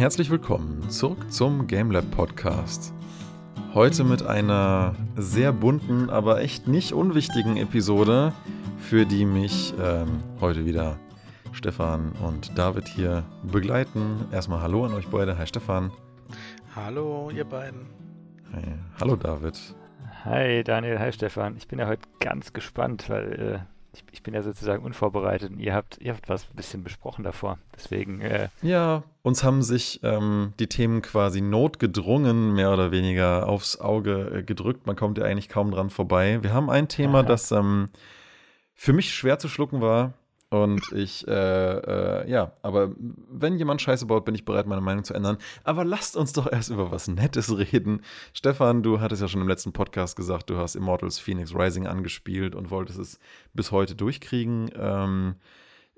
herzlich willkommen zurück zum GameLab Podcast. Heute mit einer sehr bunten, aber echt nicht unwichtigen Episode, für die mich ähm, heute wieder Stefan und David hier begleiten. Erstmal Hallo an euch beide. Hi Stefan. Hallo, ihr beiden. Hi. Hallo David. Hi Daniel, hi Stefan. Ich bin ja heute ganz gespannt, weil äh, ich, ich, bin ja sozusagen unvorbereitet und ihr habt, ihr habt was ein bisschen besprochen davor. Deswegen. Äh, ja, uns haben sich ähm, die Themen quasi notgedrungen, mehr oder weniger aufs Auge äh, gedrückt. Man kommt ja eigentlich kaum dran vorbei. Wir haben ein Thema, Aha. das ähm, für mich schwer zu schlucken war. Und ich, äh, äh, ja, aber wenn jemand Scheiße baut, bin ich bereit, meine Meinung zu ändern. Aber lasst uns doch erst über was Nettes reden. Stefan, du hattest ja schon im letzten Podcast gesagt, du hast Immortals Phoenix Rising angespielt und wolltest es bis heute durchkriegen. Ähm,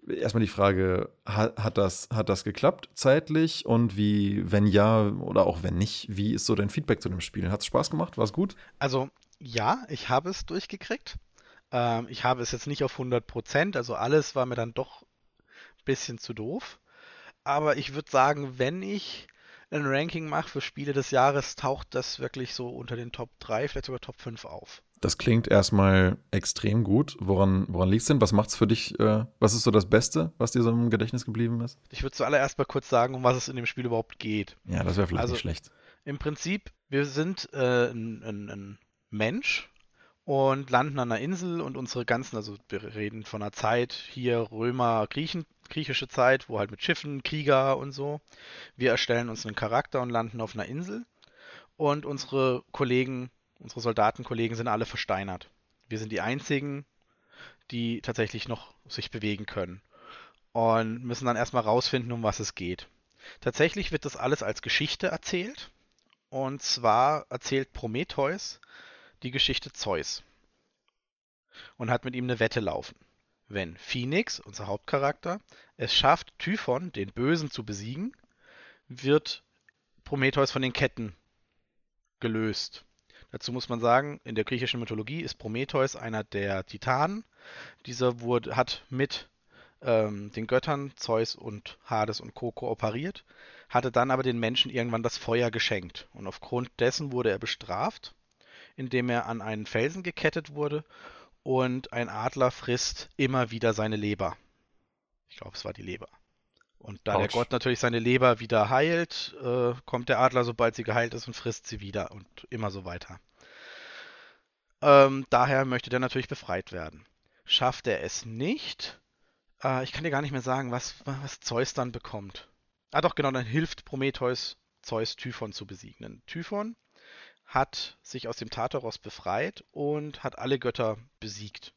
erstmal die Frage, hat, hat, das, hat das geklappt zeitlich? Und wie, wenn ja oder auch wenn nicht, wie ist so dein Feedback zu dem Spiel? Hat es Spaß gemacht? War es gut? Also, ja, ich habe es durchgekriegt. Ähm, ich habe es jetzt nicht auf 100%, also alles war mir dann doch ein bisschen zu doof. Aber ich würde sagen, wenn ich ein Ranking mache für Spiele des Jahres, taucht das wirklich so unter den Top 3, vielleicht sogar Top 5 auf. Das klingt erstmal extrem gut. Woran, woran liegt es denn? Was macht es für dich? Äh, was ist so das Beste, was dir so im Gedächtnis geblieben ist? Ich würde zuallererst mal kurz sagen, um was es in dem Spiel überhaupt geht. Ja, das wäre vielleicht also, nicht schlecht. Im Prinzip, wir sind äh, ein, ein, ein Mensch, und landen an einer Insel und unsere ganzen, also wir reden von einer Zeit hier Römer, Griechen, griechische Zeit, wo halt mit Schiffen, Krieger und so. Wir erstellen uns einen Charakter und landen auf einer Insel und unsere Kollegen, unsere Soldatenkollegen sind alle versteinert. Wir sind die einzigen, die tatsächlich noch sich bewegen können und müssen dann erstmal rausfinden, um was es geht. Tatsächlich wird das alles als Geschichte erzählt und zwar erzählt Prometheus die Geschichte Zeus und hat mit ihm eine Wette laufen. Wenn Phoenix, unser Hauptcharakter, es schafft, Typhon, den Bösen, zu besiegen, wird Prometheus von den Ketten gelöst. Dazu muss man sagen, in der griechischen Mythologie ist Prometheus einer der Titanen. Dieser wurde, hat mit ähm, den Göttern Zeus und Hades und Co. kooperiert, hatte dann aber den Menschen irgendwann das Feuer geschenkt. Und aufgrund dessen wurde er bestraft indem er an einen Felsen gekettet wurde und ein Adler frisst immer wieder seine Leber. Ich glaube, es war die Leber. Und da Ouch. der Gott natürlich seine Leber wieder heilt, äh, kommt der Adler, sobald sie geheilt ist, und frisst sie wieder und immer so weiter. Ähm, daher möchte der natürlich befreit werden. Schafft er es nicht, äh, ich kann dir gar nicht mehr sagen, was, was Zeus dann bekommt. Ah doch, genau, dann hilft Prometheus Zeus Typhon zu besiegen. Typhon hat sich aus dem Tartaros befreit und hat alle Götter besiegt.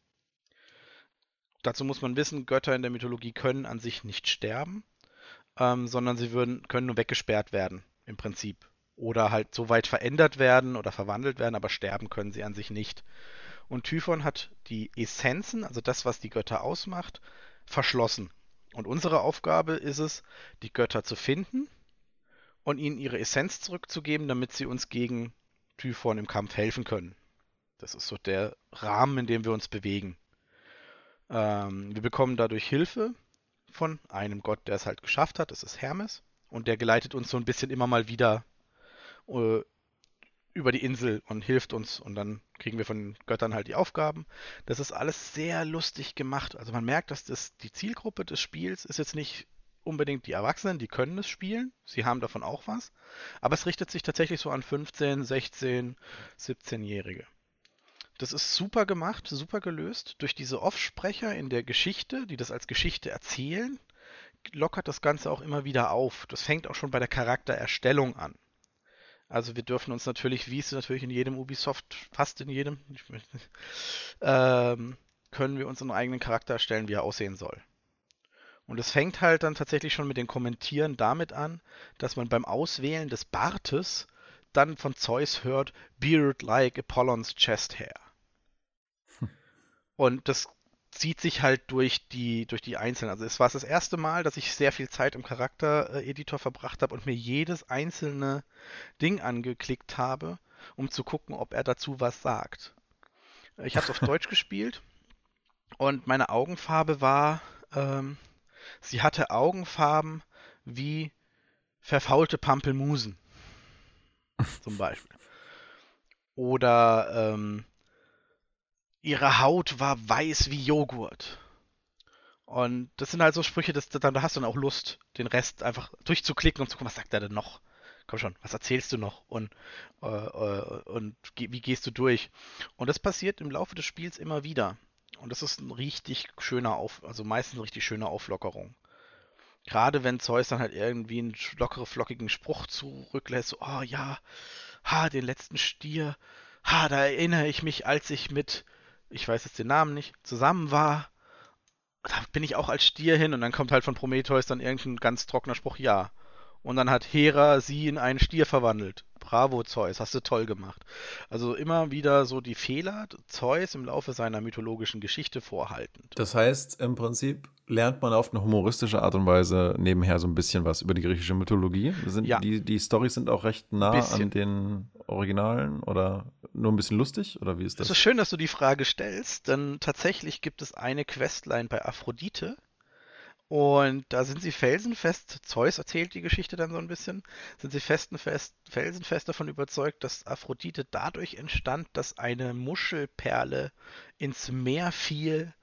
Dazu muss man wissen, Götter in der Mythologie können an sich nicht sterben, ähm, sondern sie würden, können nur weggesperrt werden, im Prinzip. Oder halt so weit verändert werden oder verwandelt werden, aber sterben können sie an sich nicht. Und Typhon hat die Essenzen, also das, was die Götter ausmacht, verschlossen. Und unsere Aufgabe ist es, die Götter zu finden und ihnen ihre Essenz zurückzugeben, damit sie uns gegen Typhon im Kampf helfen können. Das ist so der Rahmen, in dem wir uns bewegen. Ähm, wir bekommen dadurch Hilfe von einem Gott, der es halt geschafft hat. Das ist Hermes. Und der geleitet uns so ein bisschen immer mal wieder äh, über die Insel und hilft uns. Und dann kriegen wir von den Göttern halt die Aufgaben. Das ist alles sehr lustig gemacht. Also man merkt, dass das die Zielgruppe des Spiels ist jetzt nicht unbedingt die Erwachsenen, die können es spielen. Sie haben davon auch was. Aber es richtet sich tatsächlich so an 15, 16, 17-Jährige. Das ist super gemacht, super gelöst. Durch diese Offsprecher in der Geschichte, die das als Geschichte erzählen, lockert das Ganze auch immer wieder auf. Das fängt auch schon bei der Charaktererstellung an. Also wir dürfen uns natürlich, wie es natürlich in jedem Ubisoft, fast in jedem, ähm, können wir uns einen eigenen Charakter erstellen, wie er aussehen soll. Und es fängt halt dann tatsächlich schon mit den Kommentieren damit an, dass man beim Auswählen des Bartes dann von Zeus hört, Beard like Apollon's chest hair. Hm. Und das zieht sich halt durch die, durch die Einzelnen. Also es war das erste Mal, dass ich sehr viel Zeit im Charaktereditor verbracht habe und mir jedes einzelne Ding angeklickt habe, um zu gucken, ob er dazu was sagt. Ich habe es auf Deutsch gespielt und meine Augenfarbe war ähm, Sie hatte Augenfarben wie verfaulte Pampelmusen. Zum Beispiel. Oder ähm, ihre Haut war weiß wie Joghurt. Und das sind halt so Sprüche, dass, da, hast du dann auch Lust, den Rest einfach durchzuklicken und zu gucken, was sagt er denn noch? Komm schon, was erzählst du noch? Und, äh, äh, und wie gehst du durch? Und das passiert im Laufe des Spiels immer wieder. Und das ist ein richtig schöner Auf, also meistens eine richtig schöne Auflockerung. Gerade wenn Zeus dann halt irgendwie einen lockeren, flockigen Spruch zurücklässt, so, oh ja, ha, den letzten Stier, ha, da erinnere ich mich, als ich mit, ich weiß jetzt den Namen nicht, zusammen war da bin ich auch als Stier hin und dann kommt halt von Prometheus dann irgendein ganz trockener Spruch, ja. Und dann hat Hera sie in einen Stier verwandelt. Bravo, Zeus, hast du toll gemacht. Also immer wieder so die Fehler Zeus im Laufe seiner mythologischen Geschichte vorhaltend. Das heißt, im Prinzip lernt man auf eine humoristische Art und Weise nebenher so ein bisschen was über die griechische Mythologie. Sind ja. Die, die Storys sind auch recht nah bisschen. an den Originalen oder nur ein bisschen lustig? Oder wie ist das? Es ist schön, dass du die Frage stellst, denn tatsächlich gibt es eine Questline bei Aphrodite, und da sind sie felsenfest, Zeus erzählt die Geschichte dann so ein bisschen, sind sie festenfest, felsenfest davon überzeugt, dass Aphrodite dadurch entstand, dass eine Muschelperle ins Meer fiel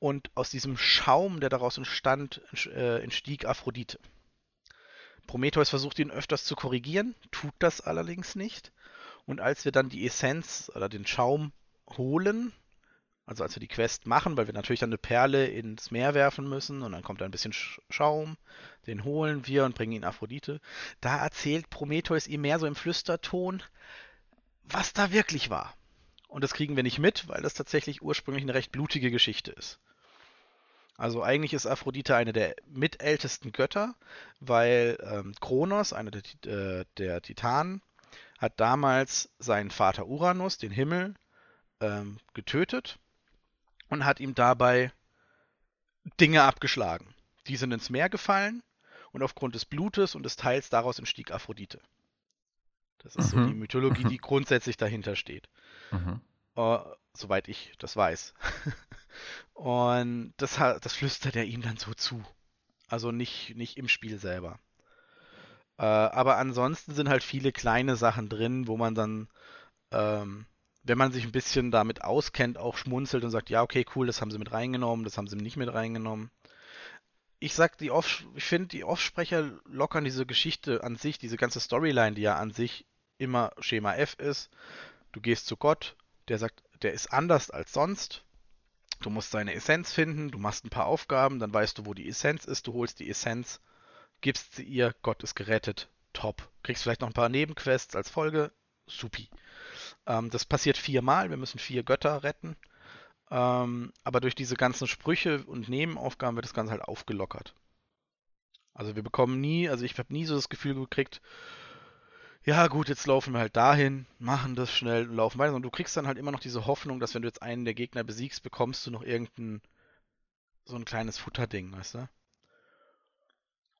und aus diesem Schaum, der daraus entstand, äh, entstieg Aphrodite. Prometheus versucht ihn öfters zu korrigieren, tut das allerdings nicht. Und als wir dann die Essenz oder den Schaum holen, also als wir die Quest machen, weil wir natürlich dann eine Perle ins Meer werfen müssen und dann kommt da ein bisschen Schaum, den holen wir und bringen ihn Aphrodite. Da erzählt Prometheus ihm mehr so im Flüsterton, was da wirklich war. Und das kriegen wir nicht mit, weil das tatsächlich ursprünglich eine recht blutige Geschichte ist. Also eigentlich ist Aphrodite eine der mitältesten Götter, weil ähm, Kronos, einer der, äh, der Titanen, hat damals seinen Vater Uranus, den Himmel, ähm, getötet und hat ihm dabei Dinge abgeschlagen. Die sind ins Meer gefallen und aufgrund des Blutes und des Teils daraus entstieg Aphrodite. Das ist mhm. so die Mythologie, die grundsätzlich dahinter steht. Mhm. Uh, soweit ich das weiß. und das, das flüstert er ihm dann so zu. Also nicht, nicht im Spiel selber. Uh, aber ansonsten sind halt viele kleine Sachen drin, wo man dann ähm, wenn man sich ein bisschen damit auskennt, auch schmunzelt und sagt, ja, okay, cool, das haben sie mit reingenommen, das haben sie nicht mit reingenommen. Ich sag, die Off ich finde, die Offsprecher lockern diese Geschichte an sich, diese ganze Storyline, die ja an sich immer Schema F ist. Du gehst zu Gott, der sagt, der ist anders als sonst. Du musst seine Essenz finden, du machst ein paar Aufgaben, dann weißt du, wo die Essenz ist, du holst die Essenz, gibst sie ihr, Gott ist gerettet, top. Kriegst vielleicht noch ein paar Nebenquests als Folge, supi. Ähm, das passiert viermal, wir müssen vier Götter retten. Ähm, aber durch diese ganzen Sprüche und Nebenaufgaben wird das Ganze halt aufgelockert. Also wir bekommen nie, also ich habe nie so das Gefühl gekriegt, ja gut, jetzt laufen wir halt dahin, machen das schnell und laufen weiter. Und du kriegst dann halt immer noch diese Hoffnung, dass wenn du jetzt einen der Gegner besiegst, bekommst du noch irgendein so ein kleines Futterding, weißt du?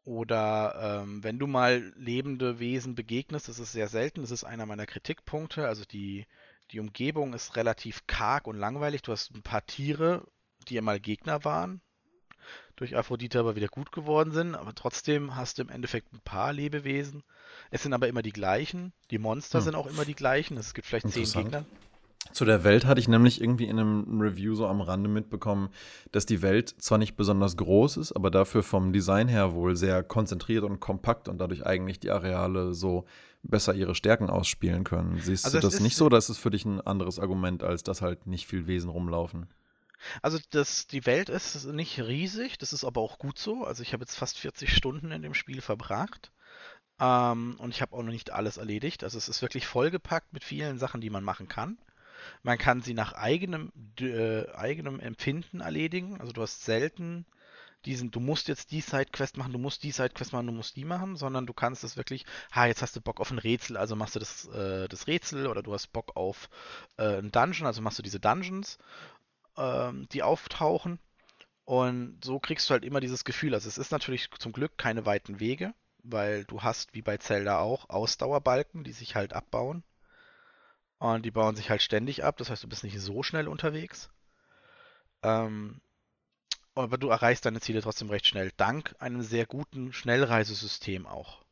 Oder ähm, wenn du mal lebende Wesen begegnest, das ist sehr selten, das ist einer meiner Kritikpunkte. Also die, die Umgebung ist relativ karg und langweilig. Du hast ein paar Tiere, die ja mal Gegner waren, durch Aphrodite aber wieder gut geworden sind, aber trotzdem hast du im Endeffekt ein paar Lebewesen. Es sind aber immer die gleichen. Die Monster hm. sind auch immer die gleichen. Es gibt vielleicht zehn Gegner. Zu der Welt hatte ich nämlich irgendwie in einem Review so am Rande mitbekommen, dass die Welt zwar nicht besonders groß ist, aber dafür vom Design her wohl sehr konzentriert und kompakt und dadurch eigentlich die Areale so besser ihre Stärken ausspielen können. Siehst also du das nicht so oder ist es für dich ein anderes Argument, als dass halt nicht viel Wesen rumlaufen? Also das, die Welt ist nicht riesig, das ist aber auch gut so. Also ich habe jetzt fast 40 Stunden in dem Spiel verbracht. Ähm, und ich habe auch noch nicht alles erledigt. Also es ist wirklich vollgepackt mit vielen Sachen, die man machen kann. Man kann sie nach eigenem, äh, eigenem Empfinden erledigen. Also du hast selten diesen, du musst jetzt die Sidequest machen, du musst die Sidequest machen, du musst die machen, sondern du kannst es wirklich, ha, jetzt hast du Bock auf ein Rätsel, also machst du das, äh, das Rätsel oder du hast Bock auf äh, ein Dungeon, also machst du diese Dungeons, ähm, die auftauchen. Und so kriegst du halt immer dieses Gefühl. Also es ist natürlich zum Glück keine weiten Wege, weil du hast, wie bei Zelda auch, Ausdauerbalken, die sich halt abbauen. Und die bauen sich halt ständig ab, das heißt, du bist nicht so schnell unterwegs. Ähm, aber du erreichst deine Ziele trotzdem recht schnell, dank einem sehr guten Schnellreisesystem auch.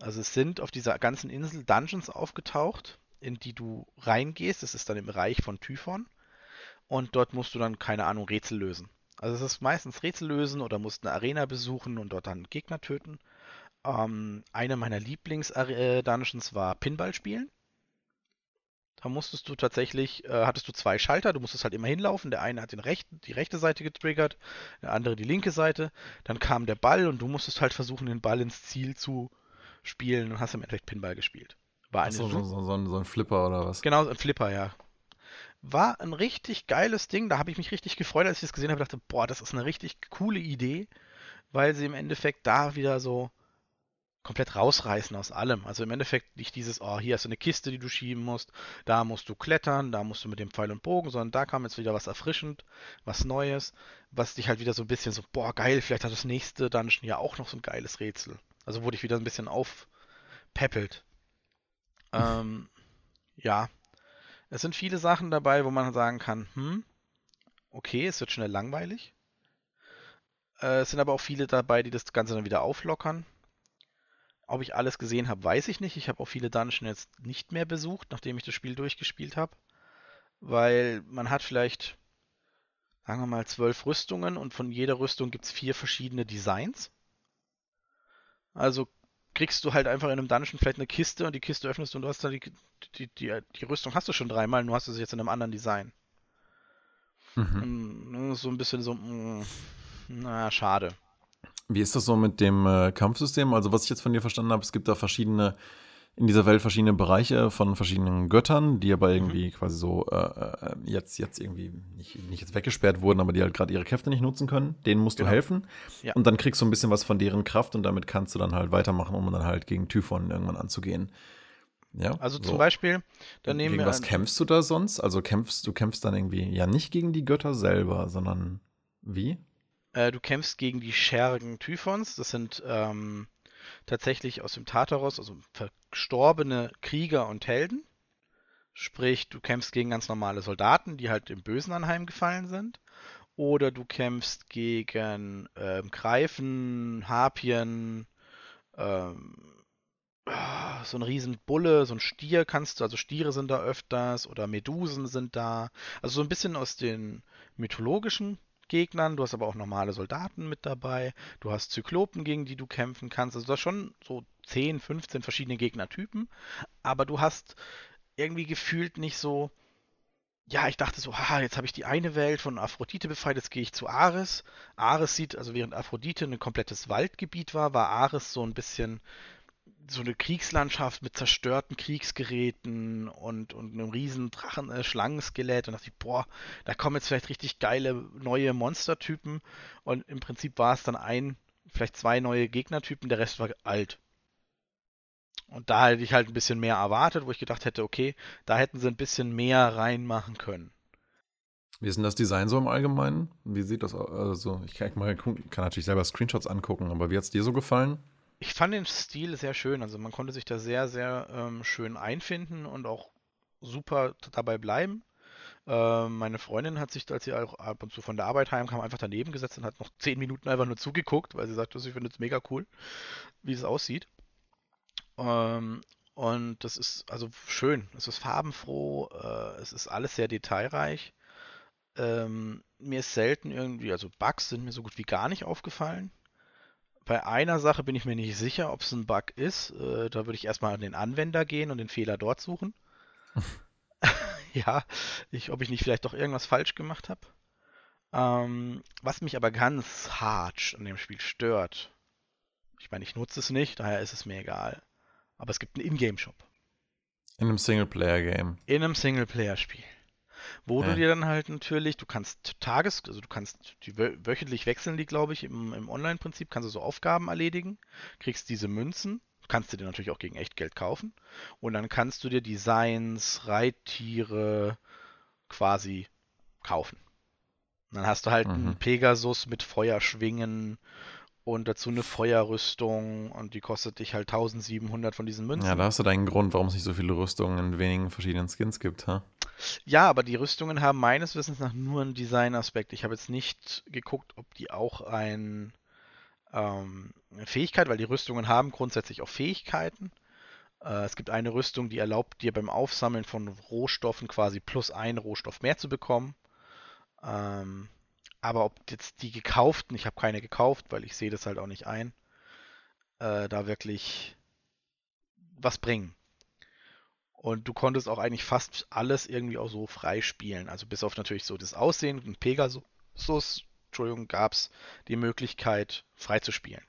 Also es sind auf dieser ganzen Insel Dungeons aufgetaucht, in die du reingehst. Das ist dann im Reich von Typhon. Und dort musst du dann, keine Ahnung, Rätsel lösen. Also es ist meistens Rätsel lösen oder musst eine Arena besuchen und dort dann Gegner töten. Ähm, eine meiner Lieblings-Dungeons war Pinball spielen. Da musstest du tatsächlich, äh, hattest du zwei Schalter, du musstest halt immer hinlaufen. Der eine hat den rechten, die rechte Seite getriggert, der andere die linke Seite. Dann kam der Ball und du musstest halt versuchen, den Ball ins Ziel zu spielen und hast im Endeffekt Pinball gespielt. War eine so, so, so, so, ein, so ein Flipper oder was? Genau, ein Flipper, ja. War ein richtig geiles Ding. Da habe ich mich richtig gefreut, als ich das gesehen habe. dachte, boah, das ist eine richtig coole Idee, weil sie im Endeffekt da wieder so komplett rausreißen aus allem. Also im Endeffekt nicht dieses, oh, hier hast du eine Kiste, die du schieben musst, da musst du klettern, da musst du mit dem Pfeil und Bogen, sondern da kam jetzt wieder was erfrischend, was Neues, was dich halt wieder so ein bisschen so, boah, geil, vielleicht hat das nächste Dungeon ja auch noch so ein geiles Rätsel. Also wurde ich wieder ein bisschen aufpeppelt. ähm, ja. Es sind viele Sachen dabei, wo man sagen kann, hm, okay, es wird schnell langweilig. Äh, es sind aber auch viele dabei, die das Ganze dann wieder auflockern. Ob ich alles gesehen habe, weiß ich nicht. Ich habe auch viele Dungeons jetzt nicht mehr besucht, nachdem ich das Spiel durchgespielt habe. Weil man hat vielleicht, sagen wir mal, zwölf Rüstungen und von jeder Rüstung gibt es vier verschiedene Designs. Also kriegst du halt einfach in einem Dungeon vielleicht eine Kiste und die Kiste öffnest und du hast da die, die, die, die Rüstung hast du schon dreimal, nur hast du sie jetzt in einem anderen Design. Mhm. So ein bisschen so, mh, mm, na, schade. Wie ist das so mit dem äh, Kampfsystem? Also, was ich jetzt von dir verstanden habe, es gibt da verschiedene, in dieser Welt verschiedene Bereiche von verschiedenen Göttern, die aber mhm. irgendwie mhm. quasi so äh, äh, jetzt, jetzt irgendwie nicht, nicht jetzt weggesperrt wurden, aber die halt gerade ihre Kräfte nicht nutzen können. Denen musst genau. du helfen. Ja. Und dann kriegst du ein bisschen was von deren Kraft und damit kannst du dann halt weitermachen, um dann halt gegen Typhon irgendwann anzugehen. Ja, also so. zum Beispiel, dann nehmen gegen wir. Was kämpfst du da sonst? Also kämpfst du kämpfst dann irgendwie ja nicht gegen die Götter selber, sondern wie? Äh, du kämpfst gegen die Schergen Typhons. Das sind ähm, tatsächlich aus dem Tartaros, also verstorbene Krieger und Helden. Sprich, du kämpfst gegen ganz normale Soldaten, die halt im Bösen anheimgefallen sind. Oder du kämpfst gegen ähm, Greifen, Harpien, ähm, so ein Riesenbulle, so ein Stier kannst du, also Stiere sind da öfters oder Medusen sind da. Also so ein bisschen aus den mythologischen Gegnern, du hast aber auch normale Soldaten mit dabei, du hast Zyklopen, gegen die du kämpfen kannst. Also du hast schon so 10, 15 verschiedene Gegnertypen, aber du hast irgendwie gefühlt nicht so, ja, ich dachte so, haha, jetzt habe ich die eine Welt von Aphrodite befreit, jetzt gehe ich zu Ares. Ares sieht, also während Aphrodite ein komplettes Waldgebiet war, war Ares so ein bisschen so eine Kriegslandschaft mit zerstörten Kriegsgeräten und, und einem riesen Drachen, äh, Schlangenskelett und dachte ich, boah, da kommen jetzt vielleicht richtig geile neue Monstertypen und im Prinzip war es dann ein, vielleicht zwei neue Gegnertypen, der Rest war alt. Und da hätte ich halt ein bisschen mehr erwartet, wo ich gedacht hätte, okay, da hätten sie ein bisschen mehr reinmachen können. Wie ist denn das Design so im Allgemeinen? Wie sieht das aus? Also, ich kann, mal, kann natürlich selber Screenshots angucken, aber wie hat es dir so gefallen? Ich fand den Stil sehr schön. Also man konnte sich da sehr, sehr ähm, schön einfinden und auch super dabei bleiben. Ähm, meine Freundin hat sich, als sie auch ab und zu von der Arbeit heimkam, einfach daneben gesetzt und hat noch zehn Minuten einfach nur zugeguckt, weil sie sagte, sie findet es mega cool, wie es aussieht. Ähm, und das ist also schön. Es ist farbenfroh, äh, es ist alles sehr detailreich. Ähm, mir ist selten irgendwie, also Bugs sind mir so gut wie gar nicht aufgefallen. Bei einer Sache bin ich mir nicht sicher, ob es ein Bug ist. Äh, da würde ich erstmal an den Anwender gehen und den Fehler dort suchen. ja, ich, ob ich nicht vielleicht doch irgendwas falsch gemacht habe. Ähm, was mich aber ganz hart an dem Spiel stört. Ich meine, ich nutze es nicht, daher ist es mir egal. Aber es gibt einen Ingame-Shop. In einem Singleplayer-Game. In einem Singleplayer-Spiel. Wo ja. du dir dann halt natürlich, du kannst Tages, also du kannst die wöchentlich wechseln die, glaube ich, im, im Online-Prinzip, kannst du so Aufgaben erledigen, kriegst diese Münzen, kannst du dir natürlich auch gegen Echtgeld kaufen und dann kannst du dir Designs, Reittiere quasi kaufen. Und dann hast du halt mhm. einen Pegasus mit Feuerschwingen und dazu eine Feuerrüstung und die kostet dich halt 1700 von diesen Münzen. Ja, da hast du deinen Grund, warum es nicht so viele Rüstungen in wenigen verschiedenen Skins gibt, ha? Ja, aber die Rüstungen haben meines Wissens nach nur einen Designaspekt. Ich habe jetzt nicht geguckt, ob die auch ein ähm, Fähigkeit, weil die Rüstungen haben grundsätzlich auch Fähigkeiten. Äh, es gibt eine Rüstung, die erlaubt dir beim Aufsammeln von Rohstoffen quasi plus einen Rohstoff mehr zu bekommen. Ähm, aber ob jetzt die gekauften, ich habe keine gekauft, weil ich sehe das halt auch nicht ein, äh, da wirklich was bringen. Und du konntest auch eigentlich fast alles irgendwie auch so frei spielen. Also bis auf natürlich so das Aussehen und Pegasus, Entschuldigung, gab es die Möglichkeit frei zu spielen.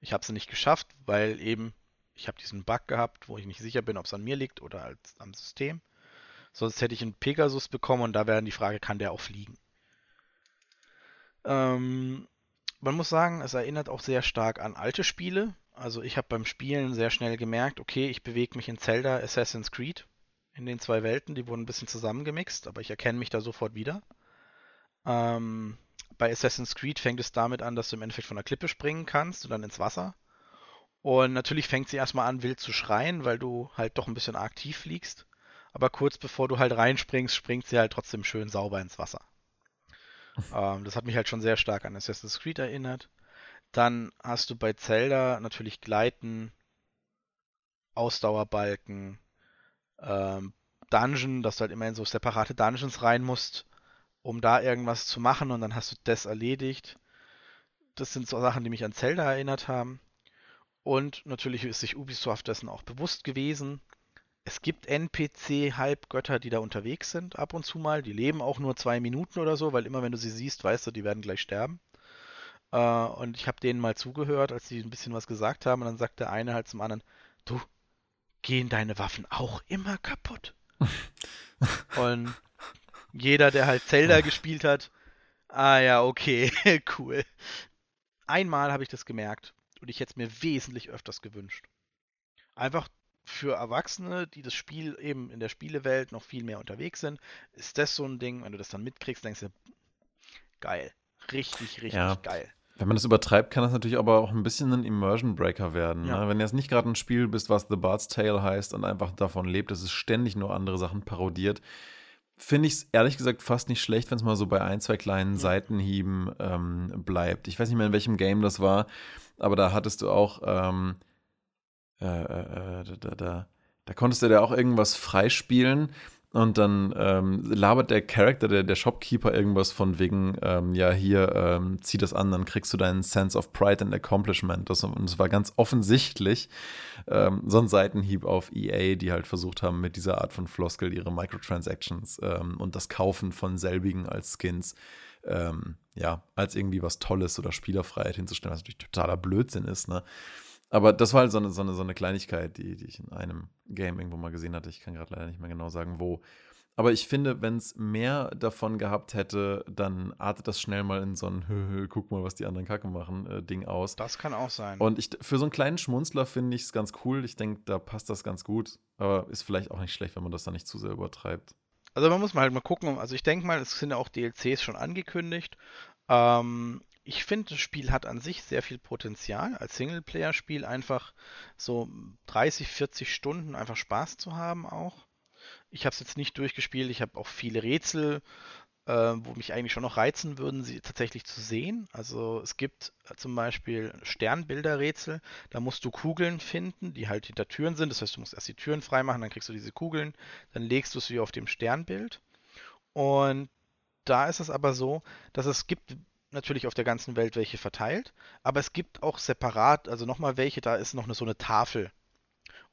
Ich habe es nicht geschafft, weil eben ich habe diesen Bug gehabt, wo ich nicht sicher bin, ob es an mir liegt oder halt am System. Sonst hätte ich einen Pegasus bekommen und da wäre die Frage, kann der auch fliegen? Ähm, man muss sagen, es erinnert auch sehr stark an alte Spiele. Also ich habe beim Spielen sehr schnell gemerkt, okay, ich bewege mich in Zelda Assassin's Creed. In den zwei Welten, die wurden ein bisschen zusammengemixt, aber ich erkenne mich da sofort wieder. Ähm, bei Assassin's Creed fängt es damit an, dass du im Endeffekt von der Klippe springen kannst und dann ins Wasser. Und natürlich fängt sie erstmal an, wild zu schreien, weil du halt doch ein bisschen aktiv fliegst. Aber kurz bevor du halt reinspringst, springt sie halt trotzdem schön sauber ins Wasser. Ähm, das hat mich halt schon sehr stark an Assassin's Creed erinnert. Dann hast du bei Zelda natürlich Gleiten, Ausdauerbalken, ähm, Dungeon, dass du halt immer in so separate Dungeons rein musst, um da irgendwas zu machen und dann hast du das erledigt. Das sind so Sachen, die mich an Zelda erinnert haben. Und natürlich ist sich Ubisoft dessen auch bewusst gewesen. Es gibt NPC-Halbgötter, die da unterwegs sind, ab und zu mal. Die leben auch nur zwei Minuten oder so, weil immer wenn du sie siehst, weißt du, die werden gleich sterben. Äh, und ich habe denen mal zugehört, als sie ein bisschen was gesagt haben. Und dann sagt der eine halt zum anderen, du, gehen deine Waffen auch immer kaputt? und jeder, der halt Zelda gespielt hat, ah ja, okay, cool. Einmal habe ich das gemerkt und ich hätte es mir wesentlich öfters gewünscht. Einfach für Erwachsene, die das Spiel eben in der Spielewelt noch viel mehr unterwegs sind, ist das so ein Ding, wenn du das dann mitkriegst, denkst du, geil. Richtig, richtig ja. geil. Wenn man das übertreibt, kann das natürlich aber auch ein bisschen ein Immersion Breaker werden. Ja. Ne? Wenn du jetzt nicht gerade ein Spiel bist, was The Bard's Tale heißt und einfach davon lebt, dass es ständig nur andere Sachen parodiert, finde ich es ehrlich gesagt fast nicht schlecht, wenn es mal so bei ein, zwei kleinen ja. Seitenhieben ähm, bleibt. Ich weiß nicht mehr, in welchem Game das war, aber da hattest du auch, ähm, äh, äh, äh da, da, da, konntest du ja auch irgendwas freispielen und dann ähm, labert der Charakter, der, der Shopkeeper, irgendwas von wegen, ähm, ja, hier, ähm, zieh das an, dann kriegst du deinen Sense of Pride and Accomplishment. Das, und es war ganz offensichtlich ähm, so ein Seitenhieb auf EA, die halt versucht haben, mit dieser Art von Floskel ihre Microtransactions ähm, und das Kaufen von selbigen als Skins, ähm, ja, als irgendwie was Tolles oder Spielerfreiheit hinzustellen, was natürlich totaler Blödsinn ist, ne? Aber das war halt so eine, so eine, so eine Kleinigkeit, die, die ich in einem Game irgendwo mal gesehen hatte. Ich kann gerade leider nicht mehr genau sagen, wo. Aber ich finde, wenn es mehr davon gehabt hätte, dann artet das schnell mal in so ein guck mal, was die anderen Kacke machen, äh, Ding aus. Das kann auch sein. Und ich, für so einen kleinen Schmunzler finde ich es ganz cool. Ich denke, da passt das ganz gut. Aber ist vielleicht auch nicht schlecht, wenn man das dann nicht zu sehr übertreibt. Also man muss mal halt mal gucken. Also ich denke mal, es sind ja auch DLCs schon angekündigt. Ähm, ich finde, das Spiel hat an sich sehr viel Potenzial, als Singleplayer-Spiel einfach so 30, 40 Stunden einfach Spaß zu haben auch. Ich habe es jetzt nicht durchgespielt, ich habe auch viele Rätsel, äh, wo mich eigentlich schon noch reizen würden, sie tatsächlich zu sehen. Also es gibt äh, zum Beispiel Sternbilderrätsel, da musst du Kugeln finden, die halt hinter Türen sind. Das heißt, du musst erst die Türen freimachen, dann kriegst du diese Kugeln, dann legst du sie auf dem Sternbild. Und da ist es aber so, dass es gibt natürlich auf der ganzen Welt welche verteilt, aber es gibt auch separat, also nochmal welche, da ist noch eine, so eine Tafel.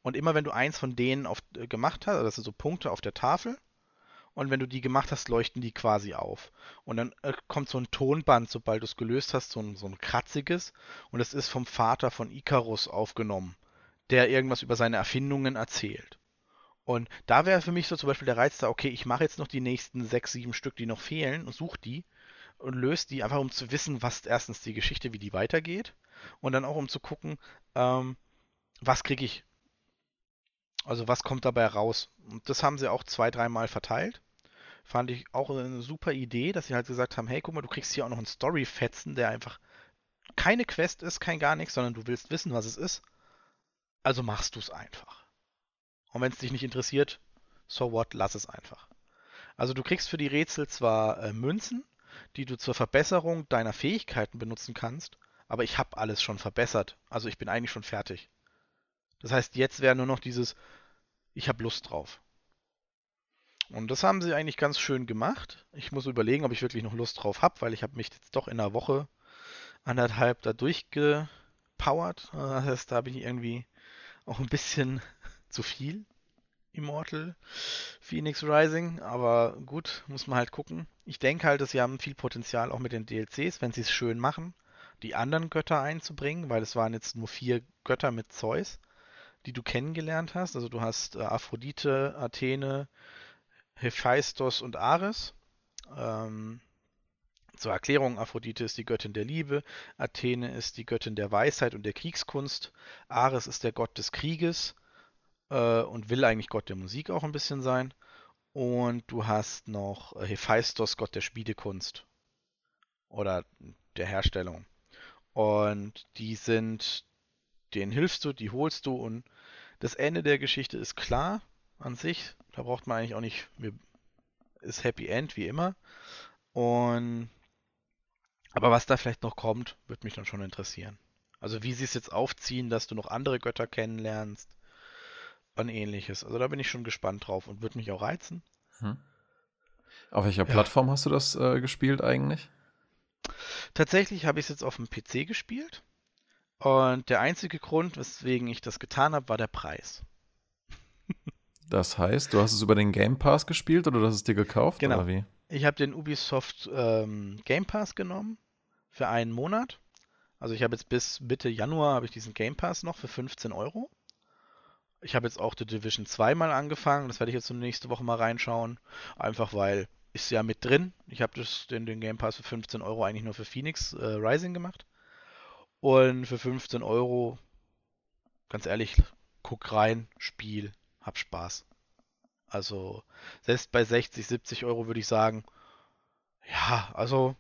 Und immer wenn du eins von denen auf, äh, gemacht hast, also das sind so Punkte auf der Tafel, und wenn du die gemacht hast, leuchten die quasi auf. Und dann äh, kommt so ein Tonband, sobald du es gelöst hast, so ein, so ein kratziges, und es ist vom Vater von Icarus aufgenommen, der irgendwas über seine Erfindungen erzählt. Und da wäre für mich so zum Beispiel der Reiz da, okay, ich mache jetzt noch die nächsten sechs, sieben Stück, die noch fehlen, und suche die und löst die einfach, um zu wissen, was erstens die Geschichte, wie die weitergeht und dann auch um zu gucken, ähm, was kriege ich. Also was kommt dabei raus. Und das haben sie auch zwei, dreimal verteilt. Fand ich auch eine super Idee, dass sie halt gesagt haben, hey, guck mal, du kriegst hier auch noch einen Story-Fetzen, der einfach keine Quest ist, kein gar nichts, sondern du willst wissen, was es ist. Also machst du es einfach. Und wenn es dich nicht interessiert, so what, lass es einfach. Also du kriegst für die Rätsel zwar äh, Münzen, die du zur Verbesserung deiner Fähigkeiten benutzen kannst, aber ich habe alles schon verbessert. Also ich bin eigentlich schon fertig. Das heißt, jetzt wäre nur noch dieses, ich habe Lust drauf. Und das haben sie eigentlich ganz schön gemacht. Ich muss überlegen, ob ich wirklich noch Lust drauf habe, weil ich habe mich jetzt doch in einer Woche anderthalb da durchgepowert. Das heißt, da bin ich irgendwie auch ein bisschen zu viel. Immortal Phoenix Rising, aber gut, muss man halt gucken. Ich denke halt, dass sie haben viel Potenzial auch mit den DLCs, wenn sie es schön machen, die anderen Götter einzubringen, weil es waren jetzt nur vier Götter mit Zeus, die du kennengelernt hast. Also du hast äh, Aphrodite, Athene, Hephaistos und Ares. Ähm, zur Erklärung, Aphrodite ist die Göttin der Liebe, Athene ist die Göttin der Weisheit und der Kriegskunst, Ares ist der Gott des Krieges äh, und will eigentlich Gott der Musik auch ein bisschen sein. Und du hast noch äh, Hephaistos, Gott der Schmiedekunst oder der Herstellung. Und die sind, denen hilfst du, die holst du und das Ende der Geschichte ist klar an sich. Da braucht man eigentlich auch nicht, ist Happy End wie immer. Und aber was da vielleicht noch kommt, wird mich dann schon interessieren. Also wie sie es jetzt aufziehen, dass du noch andere Götter kennenlernst und ähnliches. Also da bin ich schon gespannt drauf und würde mich auch reizen. Hm. Auf welcher ja. Plattform hast du das äh, gespielt eigentlich? Tatsächlich habe ich es jetzt auf dem PC gespielt. Und der einzige Grund, weswegen ich das getan habe, war der Preis. das heißt, du hast es über den Game Pass gespielt oder du hast es dir gekauft? Genau. Oder wie? Ich habe den Ubisoft ähm, Game Pass genommen für einen Monat. Also ich habe jetzt bis Mitte Januar habe ich diesen Game Pass noch für 15 Euro. Ich habe jetzt auch The Division 2 mal angefangen. Das werde ich jetzt nächste Woche mal reinschauen. Einfach weil ist ja mit drin. Ich habe den, den Game Pass für 15 Euro eigentlich nur für Phoenix äh, Rising gemacht. Und für 15 Euro, ganz ehrlich, guck rein, Spiel, hab Spaß. Also, selbst bei 60, 70 Euro würde ich sagen, ja, also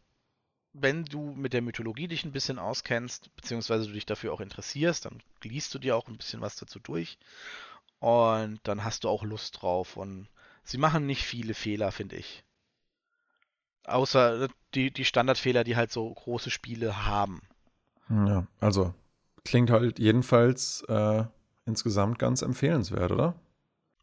wenn du mit der Mythologie dich ein bisschen auskennst, beziehungsweise du dich dafür auch interessierst, dann liest du dir auch ein bisschen was dazu durch und dann hast du auch Lust drauf. Und sie machen nicht viele Fehler, finde ich. Außer die, die Standardfehler, die halt so große Spiele haben. Ja, also klingt halt jedenfalls äh, insgesamt ganz empfehlenswert, oder?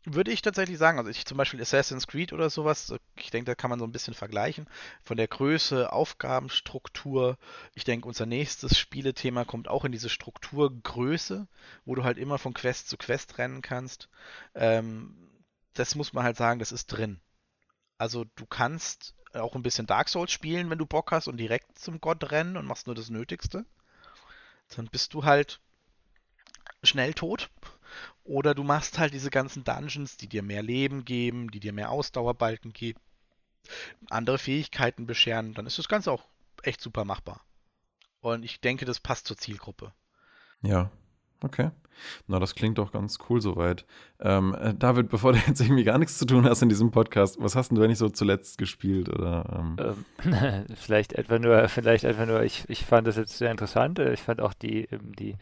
Würde ich tatsächlich sagen. Also ich zum Beispiel Assassin's Creed oder sowas, ich denke, da kann man so ein bisschen vergleichen. Von der Größe, Aufgabenstruktur. Ich denke, unser nächstes Spielethema kommt auch in diese Strukturgröße, wo du halt immer von Quest zu Quest rennen kannst. Ähm, das muss man halt sagen, das ist drin. Also du kannst auch ein bisschen Dark Souls spielen, wenn du Bock hast und direkt zum Gott rennen und machst nur das Nötigste. Dann bist du halt schnell tot oder du machst halt diese ganzen Dungeons, die dir mehr Leben geben, die dir mehr Ausdauerbalken geben, andere Fähigkeiten bescheren, dann ist das Ganze auch echt super machbar. Und ich denke, das passt zur Zielgruppe. Ja, okay. Na, das klingt doch ganz cool soweit. Ähm, äh, David, bevor du jetzt irgendwie gar nichts zu tun hast in diesem Podcast, was hast denn du eigentlich so zuletzt gespielt? Oder, ähm? Ähm, vielleicht etwa nur, vielleicht einfach nur, ich, ich fand das jetzt sehr interessant. Ich fand auch die, ähm, die,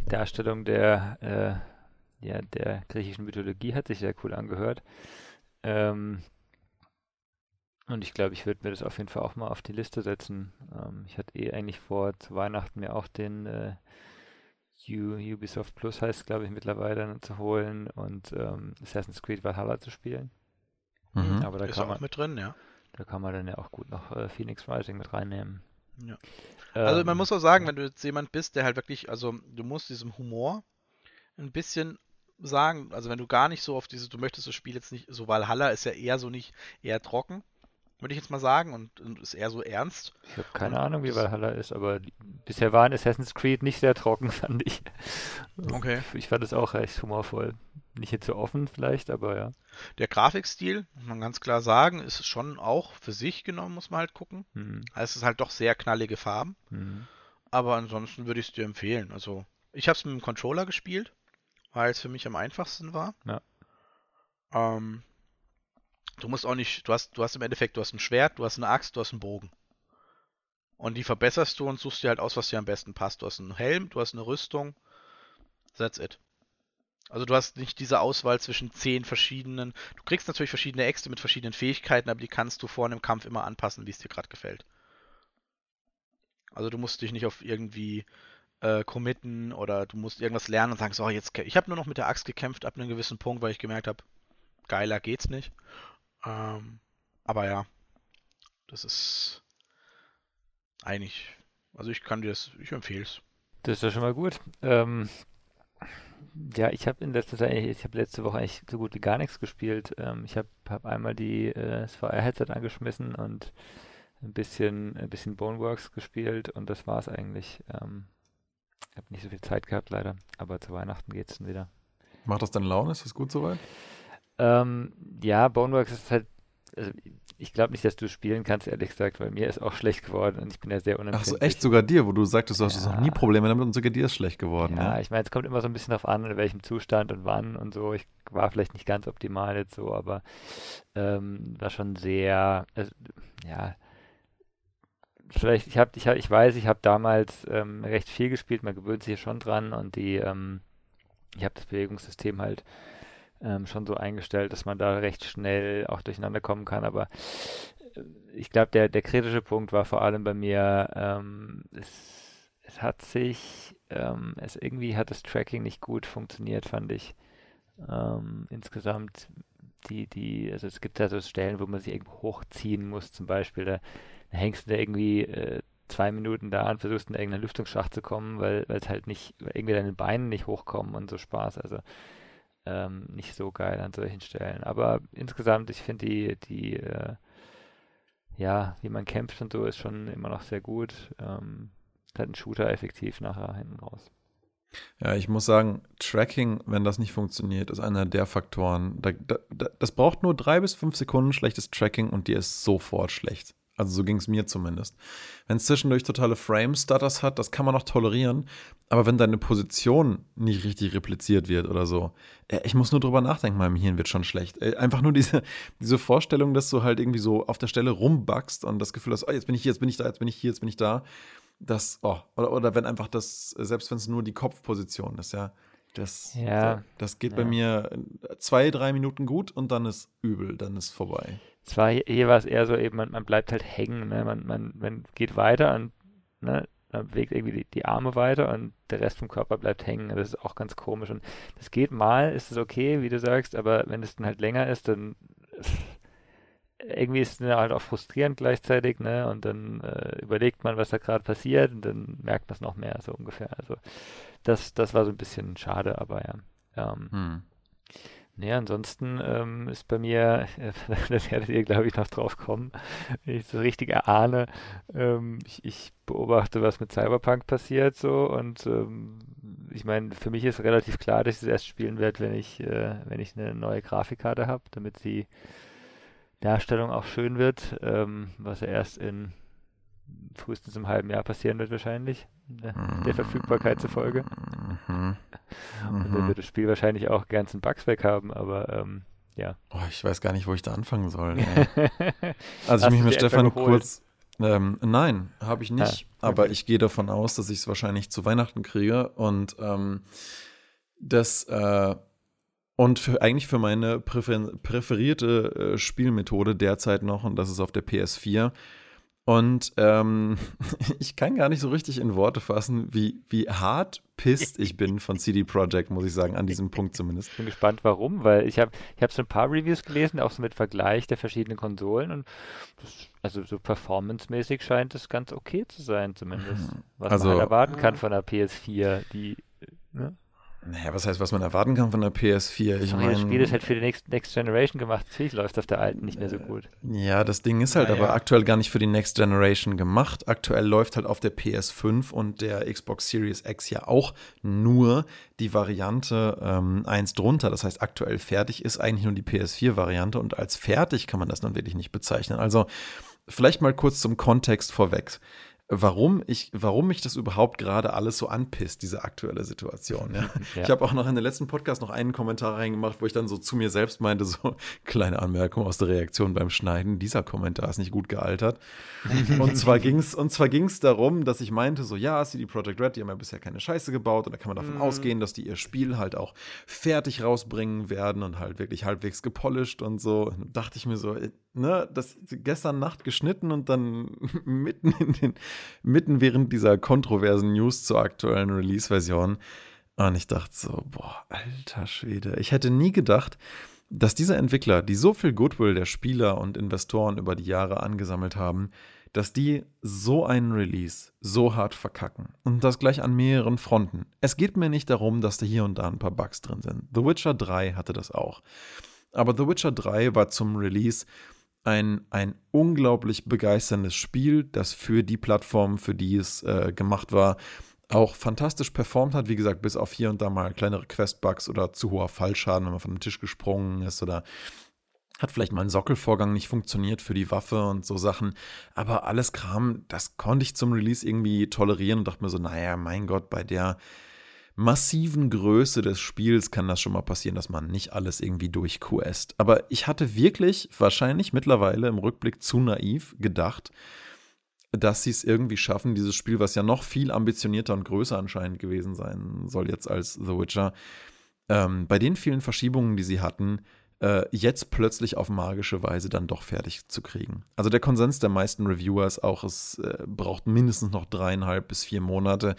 die Darstellung der äh, ja, der griechischen Mythologie hat sich sehr cool angehört. Ähm, und ich glaube, ich würde mir das auf jeden Fall auch mal auf die Liste setzen. Ähm, ich hatte eh eigentlich vor, zu Weihnachten mir auch den äh, U Ubisoft Plus heißt, glaube ich, mittlerweile zu holen und ähm, Assassin's Creed Valhalla zu spielen. Mhm. Aber da Ist kann man mit drin, ja. Da kann man dann ja auch gut noch äh, Phoenix Rising mit reinnehmen. Ja. Also man ähm, muss auch sagen, wenn du jetzt jemand bist, der halt wirklich, also du musst diesem Humor ein bisschen sagen, also wenn du gar nicht so auf diese, du möchtest das Spiel jetzt nicht, so Valhalla ist ja eher so nicht, eher trocken, würde ich jetzt mal sagen, und, und ist eher so ernst. Ich habe keine und Ahnung, wie Valhalla ist, aber bisher war in Assassin's Creed nicht sehr trocken, fand ich. Okay. Ich fand es auch recht humorvoll. Nicht jetzt so offen vielleicht, aber ja. Der Grafikstil, muss man ganz klar sagen, ist schon auch für sich genommen, muss man halt gucken. Mhm. Es ist halt doch sehr knallige Farben. Mhm. Aber ansonsten würde ich es dir empfehlen. Also, ich habe es mit dem Controller gespielt weil es für mich am einfachsten war. Ja. Ähm, du musst auch nicht, du hast, du hast im Endeffekt, du hast ein Schwert, du hast eine Axt, du hast einen Bogen. Und die verbesserst du und suchst dir halt aus, was dir am besten passt. Du hast einen Helm, du hast eine Rüstung. That's it. Also du hast nicht diese Auswahl zwischen zehn verschiedenen. Du kriegst natürlich verschiedene Äxte mit verschiedenen Fähigkeiten, aber die kannst du vor einem Kampf immer anpassen, wie es dir gerade gefällt. Also du musst dich nicht auf irgendwie äh, committen oder du musst irgendwas lernen und sagen, so, jetzt, ich habe nur noch mit der Axt gekämpft ab einem gewissen Punkt, weil ich gemerkt habe, geiler geht's nicht. Ähm, aber ja, das ist eigentlich, also ich kann dir das, ich empfehle es. Das ist ja schon mal gut. Ähm, ja, ich habe in letzter Zeit, ich habe letzte Woche eigentlich so gut wie gar nichts gespielt. Ähm, ich habe hab einmal die, äh, VR-Headset angeschmissen und ein bisschen, ein bisschen Boneworks gespielt und das war es eigentlich. Ähm, ich habe nicht so viel Zeit gehabt leider, aber zu Weihnachten geht es dann wieder. Macht das dann Laune? Ist das gut soweit? Ähm, ja, Boneworks ist halt also ich glaube nicht, dass du spielen kannst, ehrlich gesagt, weil mir ist auch schlecht geworden und ich bin ja sehr unempfindlich. Ach so, echt sogar dir, wo du sagtest, du hast noch nie Probleme damit und sogar dir ist schlecht geworden. Ja, ne? ich meine, es kommt immer so ein bisschen darauf an, in welchem Zustand und wann und so. Ich war vielleicht nicht ganz optimal jetzt so, aber ähm, war schon sehr, also, ja, vielleicht, ich habe, ich, hab, ich weiß, ich habe damals ähm, recht viel gespielt, man gewöhnt sich schon dran und die, ähm, ich habe das Bewegungssystem halt ähm, schon so eingestellt, dass man da recht schnell auch durcheinander kommen kann. Aber äh, ich glaube, der, der kritische Punkt war vor allem bei mir, ähm, es, es hat sich, ähm, es irgendwie hat das Tracking nicht gut funktioniert, fand ich. Ähm, insgesamt die, die, also es gibt da so Stellen, wo man sich irgendwo hochziehen muss, zum Beispiel, da, da hängst du da irgendwie äh, zwei Minuten da und versuchst in irgendeinen Lüftungsschacht zu kommen, weil es halt nicht, irgendwie deine Beine nicht hochkommen und so Spaß. Also ähm, nicht so geil an solchen Stellen. Aber insgesamt, ich finde die, die, äh, ja, wie man kämpft und so, ist schon immer noch sehr gut. Ähm, hat ein Shooter effektiv nachher hinten raus. Ja, ich muss sagen, Tracking, wenn das nicht funktioniert, ist einer der Faktoren. Da, da, das braucht nur drei bis fünf Sekunden schlechtes Tracking und dir ist sofort schlecht. Also so ging es mir zumindest. Wenn es zwischendurch totale Frame-Stutters hat, das kann man noch tolerieren. Aber wenn deine Position nicht richtig repliziert wird oder so, äh, ich muss nur drüber nachdenken, meinem Hirn wird schon schlecht. Äh, einfach nur diese, diese Vorstellung, dass du halt irgendwie so auf der Stelle rumbackst und das Gefühl hast, oh, jetzt bin ich hier, jetzt bin ich da, jetzt bin ich hier, jetzt bin ich da. Das, oh, oder, oder wenn einfach das, selbst wenn es nur die Kopfposition ist, ja. Das, ja, das geht ja. bei mir zwei, drei Minuten gut und dann ist übel, dann ist vorbei. Es war hier, hier war es eher so eben, man, man bleibt halt hängen, ne? man, man, man geht weiter und ne, man bewegt irgendwie die, die, Arme weiter und der Rest vom Körper bleibt hängen. Das ist auch ganz komisch. Und das geht mal, ist es okay, wie du sagst, aber wenn es dann halt länger ist, dann irgendwie ist es halt auch frustrierend gleichzeitig, ne? Und dann äh, überlegt man, was da gerade passiert und dann merkt man es noch mehr, so ungefähr. Also das, das war so ein bisschen schade, aber ja. Ähm, hm. Nee, ansonsten ähm, ist bei mir, äh, das werdet ihr, glaube ich, noch drauf kommen, wenn ich so richtig erahne, ähm, ich, ich, beobachte, was mit Cyberpunk passiert so. Und ähm, ich meine, für mich ist relativ klar, dass ich es erst spielen werde, wenn ich, äh, wenn ich eine neue Grafikkarte habe, damit die Darstellung auch schön wird, ähm, was ja erst in frühestens im halben Jahr passieren wird wahrscheinlich, der, der Verfügbarkeit zufolge. Mhm. Und dann mhm. wird das Spiel wahrscheinlich auch ganzen Bugs weg haben, aber ähm, ja. Oh, ich weiß gar nicht, wo ich da anfangen soll. also ich mich mit Stefan kurz. Ähm, nein, habe ich nicht. Ah, okay. Aber ich gehe davon aus, dass ich es wahrscheinlich zu Weihnachten kriege und ähm, das äh, und für, eigentlich für meine präfer präferierte äh, Spielmethode derzeit noch, und das ist auf der PS4, und ähm, ich kann gar nicht so richtig in Worte fassen, wie, wie hart pisst ich bin von CD Projekt, muss ich sagen, an diesem Punkt zumindest. Ich bin gespannt, warum, weil ich habe ich hab so ein paar Reviews gelesen, auch so mit Vergleich der verschiedenen Konsolen und das, also so performancemäßig scheint es ganz okay zu sein, zumindest. Was also, man halt erwarten kann von der PS4, die ne? Naja, was heißt, was man erwarten kann von der PS4? Ich meine, das Spiel ist halt für die Next, Next Generation gemacht. Natürlich läuft auf der alten nicht mehr so gut. Ja, das Ding ist halt naja. aber aktuell gar nicht für die Next Generation gemacht. Aktuell läuft halt auf der PS5 und der Xbox Series X ja auch nur die Variante ähm, 1 drunter. Das heißt, aktuell fertig ist eigentlich nur die PS4-Variante und als fertig kann man das nun wirklich nicht bezeichnen. Also vielleicht mal kurz zum Kontext vorweg warum ich, warum mich das überhaupt gerade alles so anpisst, diese aktuelle Situation. Ja? ja. Ich habe auch noch in den letzten Podcast noch einen Kommentar reingemacht, wo ich dann so zu mir selbst meinte, so kleine Anmerkung aus der Reaktion beim Schneiden, dieser Kommentar ist nicht gut gealtert. und zwar ging es und zwar ging es darum, dass ich meinte, so ja, CD Projekt Red, die haben ja bisher keine Scheiße gebaut und da kann man davon mhm. ausgehen, dass die ihr Spiel halt auch fertig rausbringen werden und halt wirklich halbwegs gepolished und so. Und dachte ich mir so, ne, das gestern Nacht geschnitten und dann mitten in den, mitten während dieser kontroversen News zur aktuellen Release-Version. Und ich dachte so, boah, alter Schwede. Ich hätte nie gedacht, dass diese Entwickler, die so viel Goodwill der Spieler und Investoren über die Jahre angesammelt haben, dass die so einen Release so hart verkacken. Und das gleich an mehreren Fronten. Es geht mir nicht darum, dass da hier und da ein paar Bugs drin sind. The Witcher 3 hatte das auch. Aber The Witcher 3 war zum Release ein, ein unglaublich begeisterndes Spiel, das für die Plattform, für die es äh, gemacht war, auch fantastisch performt hat. Wie gesagt, bis auf hier und da mal kleinere Quest-Bugs oder zu hoher Fallschaden, wenn man von dem Tisch gesprungen ist oder hat vielleicht mal ein Sockelvorgang nicht funktioniert für die Waffe und so Sachen. Aber alles Kram, das konnte ich zum Release irgendwie tolerieren und dachte mir so, naja, mein Gott, bei der massiven Größe des Spiels kann das schon mal passieren, dass man nicht alles irgendwie durchquest. Aber ich hatte wirklich wahrscheinlich mittlerweile im Rückblick zu naiv gedacht, dass sie es irgendwie schaffen, dieses Spiel, was ja noch viel ambitionierter und größer anscheinend gewesen sein soll jetzt als The Witcher, ähm, bei den vielen Verschiebungen, die sie hatten, äh, jetzt plötzlich auf magische Weise dann doch fertig zu kriegen. Also der Konsens der meisten Reviewers auch, es äh, braucht mindestens noch dreieinhalb bis vier Monate,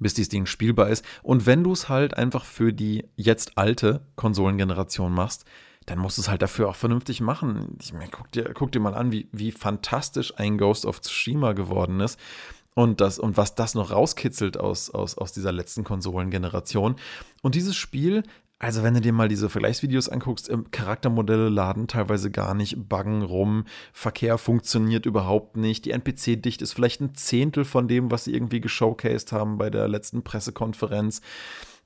bis dieses Ding spielbar ist. Und wenn du es halt einfach für die jetzt alte Konsolengeneration machst, dann musst du es halt dafür auch vernünftig machen. Ich meine, guck dir, guck dir mal an, wie, wie fantastisch ein Ghost of Tsushima geworden ist. Und, das, und was das noch rauskitzelt aus, aus, aus dieser letzten Konsolengeneration. Und dieses Spiel also, wenn du dir mal diese Vergleichsvideos anguckst, Charaktermodelle laden teilweise gar nicht, buggen rum, Verkehr funktioniert überhaupt nicht, die NPC-Dicht ist vielleicht ein Zehntel von dem, was sie irgendwie geshowcased haben bei der letzten Pressekonferenz.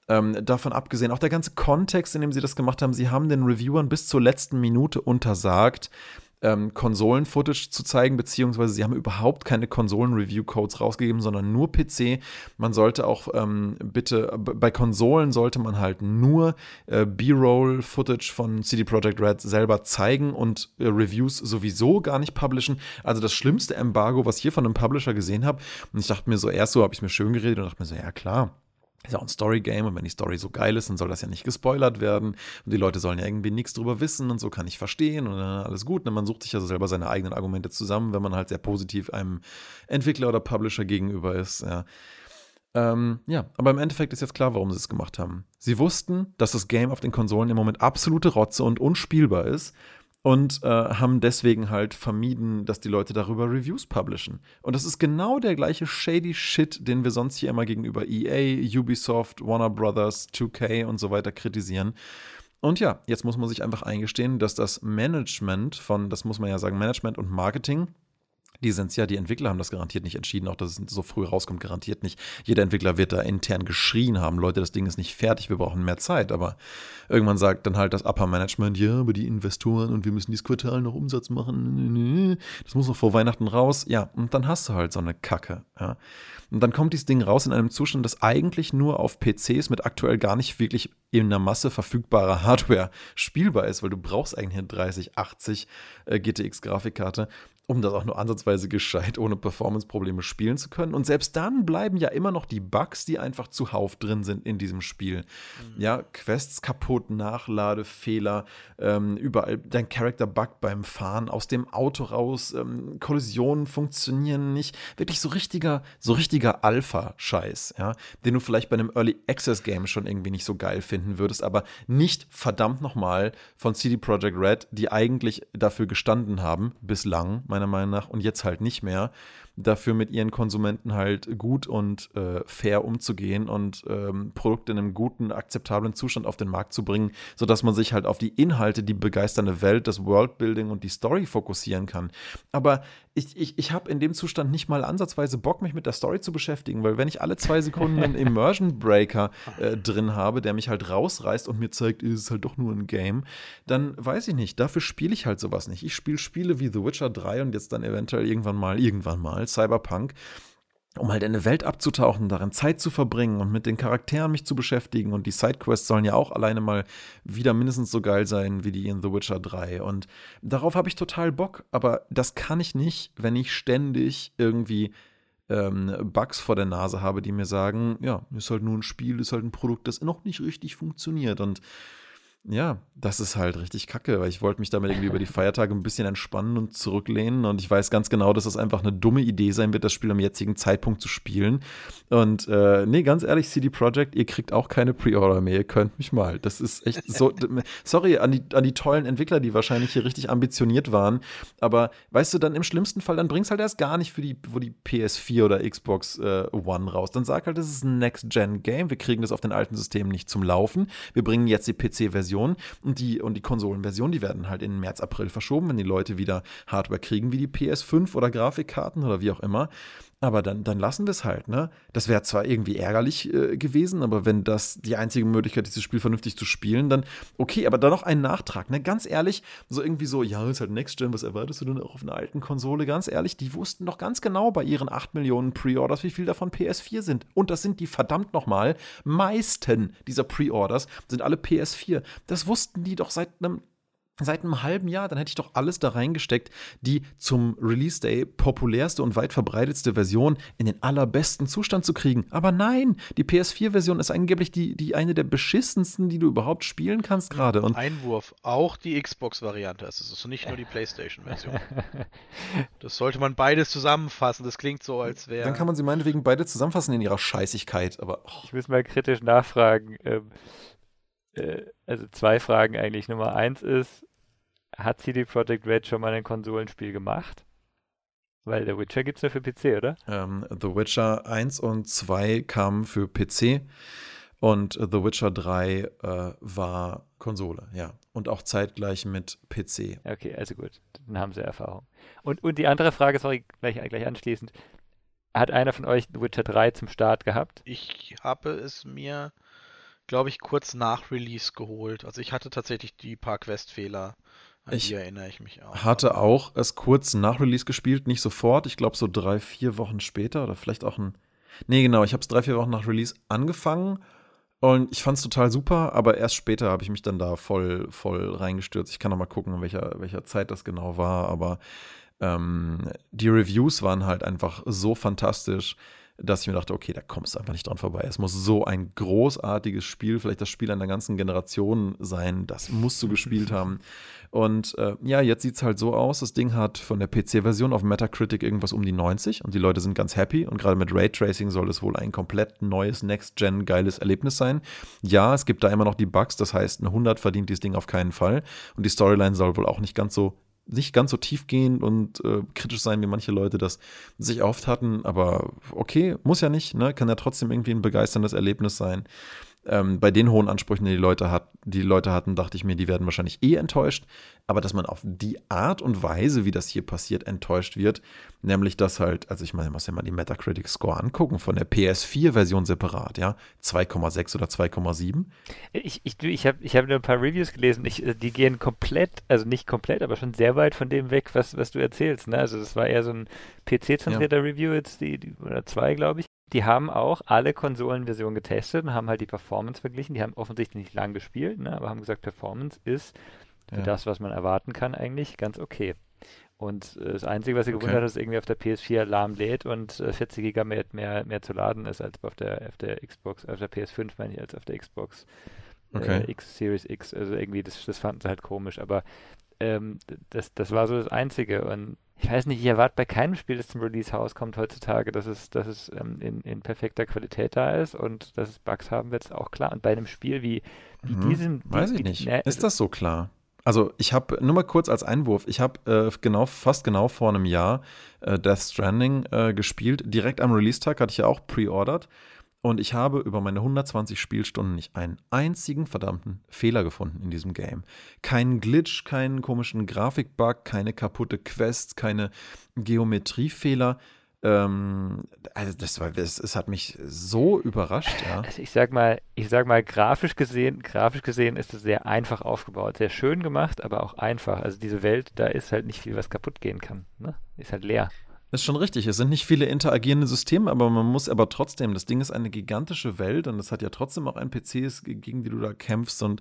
Ähm, davon abgesehen, auch der ganze Kontext, in dem sie das gemacht haben, sie haben den Reviewern bis zur letzten Minute untersagt, ähm, Konsolen-Footage zu zeigen, beziehungsweise sie haben überhaupt keine Konsolen-Review-Codes rausgegeben, sondern nur PC. Man sollte auch ähm, bitte, bei Konsolen sollte man halt nur äh, B-Roll-Footage von CD Projekt Red selber zeigen und äh, Reviews sowieso gar nicht publishen. Also das schlimmste Embargo, was ich hier von einem Publisher gesehen habe. Und ich dachte mir so, erst so habe ich mir schön geredet und dachte mir so, ja klar, ist ja auch ein Story-Game und wenn die Story so geil ist, dann soll das ja nicht gespoilert werden und die Leute sollen ja irgendwie nichts drüber wissen und so kann ich verstehen und alles gut. Und man sucht sich ja also selber seine eigenen Argumente zusammen, wenn man halt sehr positiv einem Entwickler oder Publisher gegenüber ist. Ja. Ähm, ja, aber im Endeffekt ist jetzt klar, warum sie es gemacht haben. Sie wussten, dass das Game auf den Konsolen im Moment absolute Rotze und unspielbar ist und äh, haben deswegen halt vermieden, dass die Leute darüber Reviews publishen. Und das ist genau der gleiche shady Shit, den wir sonst hier immer gegenüber EA, Ubisoft, Warner Brothers, 2K und so weiter kritisieren. Und ja, jetzt muss man sich einfach eingestehen, dass das Management von, das muss man ja sagen, Management und Marketing die sind es ja, die Entwickler haben das garantiert nicht entschieden, auch dass es so früh rauskommt, garantiert nicht. Jeder Entwickler wird da intern geschrien haben, Leute, das Ding ist nicht fertig, wir brauchen mehr Zeit. Aber irgendwann sagt dann halt das Upper Management, ja, aber die Investoren und wir müssen dieses Quartal noch Umsatz machen. Das muss noch vor Weihnachten raus. Ja, und dann hast du halt so eine Kacke. Ja. Und dann kommt dieses Ding raus in einem Zustand, das eigentlich nur auf PCs mit aktuell gar nicht wirklich in einer Masse verfügbarer Hardware spielbar ist, weil du brauchst eigentlich eine 3080 äh, GTX Grafikkarte um das auch nur ansatzweise gescheit ohne Performance-Probleme spielen zu können. Und selbst dann bleiben ja immer noch die Bugs, die einfach zuhauf drin sind in diesem Spiel. Mhm. Ja, Quests kaputt, Nachladefehler, ähm, überall dein Charakter buggt beim Fahren aus dem Auto raus, ähm, Kollisionen funktionieren nicht. Wirklich so richtiger, so richtiger Alpha-Scheiß, ja, den du vielleicht bei einem Early Access-Game schon irgendwie nicht so geil finden würdest, aber nicht verdammt nochmal von CD Projekt Red, die eigentlich dafür gestanden haben, bislang, meiner Meinung nach, und jetzt halt nicht mehr dafür mit ihren Konsumenten halt gut und äh, fair umzugehen und ähm, Produkte in einem guten, akzeptablen Zustand auf den Markt zu bringen, sodass man sich halt auf die Inhalte, die begeisternde Welt, das Worldbuilding und die Story fokussieren kann. Aber ich, ich, ich habe in dem Zustand nicht mal ansatzweise Bock, mich mit der Story zu beschäftigen, weil wenn ich alle zwei Sekunden einen Immersion Breaker äh, drin habe, der mich halt rausreißt und mir zeigt, ist es halt doch nur ein Game, dann weiß ich nicht, dafür spiele ich halt sowas nicht. Ich spiele Spiele wie The Witcher 3 und jetzt dann eventuell irgendwann mal, irgendwann mal mal, Cyberpunk, um halt in eine Welt abzutauchen, darin Zeit zu verbringen und mit den Charakteren mich zu beschäftigen. Und die Sidequests sollen ja auch alleine mal wieder mindestens so geil sein wie die in The Witcher 3. Und darauf habe ich total Bock. Aber das kann ich nicht, wenn ich ständig irgendwie ähm, Bugs vor der Nase habe, die mir sagen, ja, ist halt nur ein Spiel, ist halt ein Produkt, das noch nicht richtig funktioniert. Und ja, das ist halt richtig kacke, weil ich wollte mich damit irgendwie über die Feiertage ein bisschen entspannen und zurücklehnen und ich weiß ganz genau, dass das einfach eine dumme Idee sein wird, das Spiel am jetzigen Zeitpunkt zu spielen. Und äh, nee, ganz ehrlich, CD Projekt, ihr kriegt auch keine Pre-Order mehr, ihr könnt mich mal. Das ist echt so, sorry an die, an die tollen Entwickler, die wahrscheinlich hier richtig ambitioniert waren, aber weißt du, dann im schlimmsten Fall, dann bring's halt erst gar nicht für die, wo die PS4 oder Xbox äh, One raus. Dann sag halt, das ist ein Next-Gen-Game, wir kriegen das auf den alten Systemen nicht zum Laufen, wir bringen jetzt die PC-Version Version und die, und die Konsolenversion, die werden halt in März, April verschoben, wenn die Leute wieder Hardware kriegen, wie die PS5 oder Grafikkarten oder wie auch immer. Aber dann, dann lassen wir es halt, ne? Das wäre zwar irgendwie ärgerlich äh, gewesen, aber wenn das die einzige Möglichkeit ist, dieses Spiel vernünftig zu spielen, dann okay, aber dann noch ein Nachtrag, ne? Ganz ehrlich, so irgendwie so, ja, ist halt Next Gen, was erwartest du denn auch auf einer alten Konsole? Ganz ehrlich, die wussten doch ganz genau bei ihren 8 Millionen Pre-Orders, wie viel davon PS4 sind. Und das sind die verdammt nochmal meisten dieser Pre-Orders sind alle PS4. Das wussten die doch seit einem seit einem halben Jahr, dann hätte ich doch alles da reingesteckt, die zum Release Day populärste und weit verbreitetste Version in den allerbesten Zustand zu kriegen. Aber nein, die PS4-Version ist angeblich die, die eine der beschissensten, die du überhaupt spielen kannst gerade. Und Einwurf, auch die Xbox-Variante. Also es ist nicht nur die PlayStation-Version. das sollte man beides zusammenfassen. Das klingt so, als wäre. Dann kann man sie meinetwegen beide zusammenfassen in ihrer Scheißigkeit. Aber oh. ich muss mal kritisch nachfragen. Ähm äh, also zwei Fragen eigentlich. Nummer eins ist, hat CD Projekt Red schon mal ein Konsolenspiel gemacht? Weil The Witcher gibt es ja für PC, oder? Ähm, The Witcher 1 und 2 kamen für PC und The Witcher 3 äh, war Konsole, ja. Und auch zeitgleich mit PC. Okay, also gut, dann haben sie Erfahrung. Und, und die andere Frage, sorry, gleich, gleich anschließend. Hat einer von euch The Witcher 3 zum Start gehabt? Ich habe es mir glaube ich, kurz nach Release geholt. Also ich hatte tatsächlich die paar Questfehler. An ich die erinnere ich mich auch. Hatte auch es kurz nach Release gespielt, nicht sofort. Ich glaube so drei, vier Wochen später oder vielleicht auch ein. Nee, genau, ich habe es drei, vier Wochen nach Release angefangen und ich fand es total super, aber erst später habe ich mich dann da voll, voll reingestürzt. Ich kann noch mal gucken, in welcher, welcher Zeit das genau war, aber ähm, die Reviews waren halt einfach so fantastisch dass ich mir dachte, okay, da kommst du einfach nicht dran vorbei. Es muss so ein großartiges Spiel, vielleicht das Spiel einer ganzen Generation sein, das musst du gespielt haben. Und äh, ja, jetzt sieht es halt so aus, das Ding hat von der PC-Version auf Metacritic irgendwas um die 90 und die Leute sind ganz happy und gerade mit Raytracing soll es wohl ein komplett neues, next-gen geiles Erlebnis sein. Ja, es gibt da immer noch die Bugs, das heißt, eine 100 verdient dieses Ding auf keinen Fall und die Storyline soll wohl auch nicht ganz so nicht ganz so tiefgehend und äh, kritisch sein, wie manche Leute das sich oft hatten. Aber okay, muss ja nicht, ne? Kann ja trotzdem irgendwie ein begeisterndes Erlebnis sein ähm, bei den hohen Ansprüchen, die die Leute, hat, die, Leute hatten, dachte ich mir, die werden wahrscheinlich eh enttäuscht. Aber dass man auf die Art und Weise, wie das hier passiert, enttäuscht wird, nämlich dass halt, also ich meine, man muss ja mal die Metacritic-Score angucken, von der PS4-Version separat, ja, 2,6 oder 2,7. Ich, ich, ich habe ich hab nur ein paar Reviews gelesen, ich, die gehen komplett, also nicht komplett, aber schon sehr weit von dem weg, was, was du erzählst. Ne? Also das war eher so ein PC-zentrierter ja. Review jetzt, die, die, oder zwei, glaube ich die haben auch alle Konsolenversionen getestet und haben halt die Performance verglichen. Die haben offensichtlich nicht lang gespielt, ne, aber haben gesagt, Performance ist für ja. das, was man erwarten kann, eigentlich ganz okay. Und äh, das Einzige, was sie okay. gewundert hat, ist irgendwie auf der PS4 lahm lädt und äh, 40 GB mehr, mehr, zu laden ist als auf der, auf der Xbox, auf der PS5 meine ich, als auf der Xbox äh, okay. X Series X. Also irgendwie, das, das fanden sie halt komisch, aber ähm, das, das war so das Einzige. Und ich weiß nicht, ich erwarte bei keinem Spiel, das zum Release rauskommt heutzutage, dass es, dass es ähm, in, in perfekter Qualität da ist und dass es Bugs haben wird, ist auch klar. Und bei einem Spiel wie, wie mhm. diesem. Weiß wie, ich nicht. Ne, ist das so klar? Also ich habe, nur mal kurz als Einwurf, ich habe äh, genau, fast genau vor einem Jahr äh, Death Stranding äh, gespielt. Direkt am Release-Tag hatte ich ja auch pre-ordered. Und ich habe über meine 120 Spielstunden nicht einen einzigen verdammten Fehler gefunden in diesem Game. Keinen Glitch, keinen komischen Grafikbug, keine kaputte Quest, keine Geometriefehler. Ähm, also das war, es, es, hat mich so überrascht, ja. Also ich sag mal, ich sag mal, grafisch gesehen, grafisch gesehen ist es sehr einfach aufgebaut, sehr schön gemacht, aber auch einfach. Also diese Welt, da ist halt nicht viel, was kaputt gehen kann. Ne? Ist halt leer. Das ist schon richtig. Es sind nicht viele interagierende Systeme, aber man muss aber trotzdem, das Ding ist eine gigantische Welt und es hat ja trotzdem auch NPCs, gegen die du da kämpfst und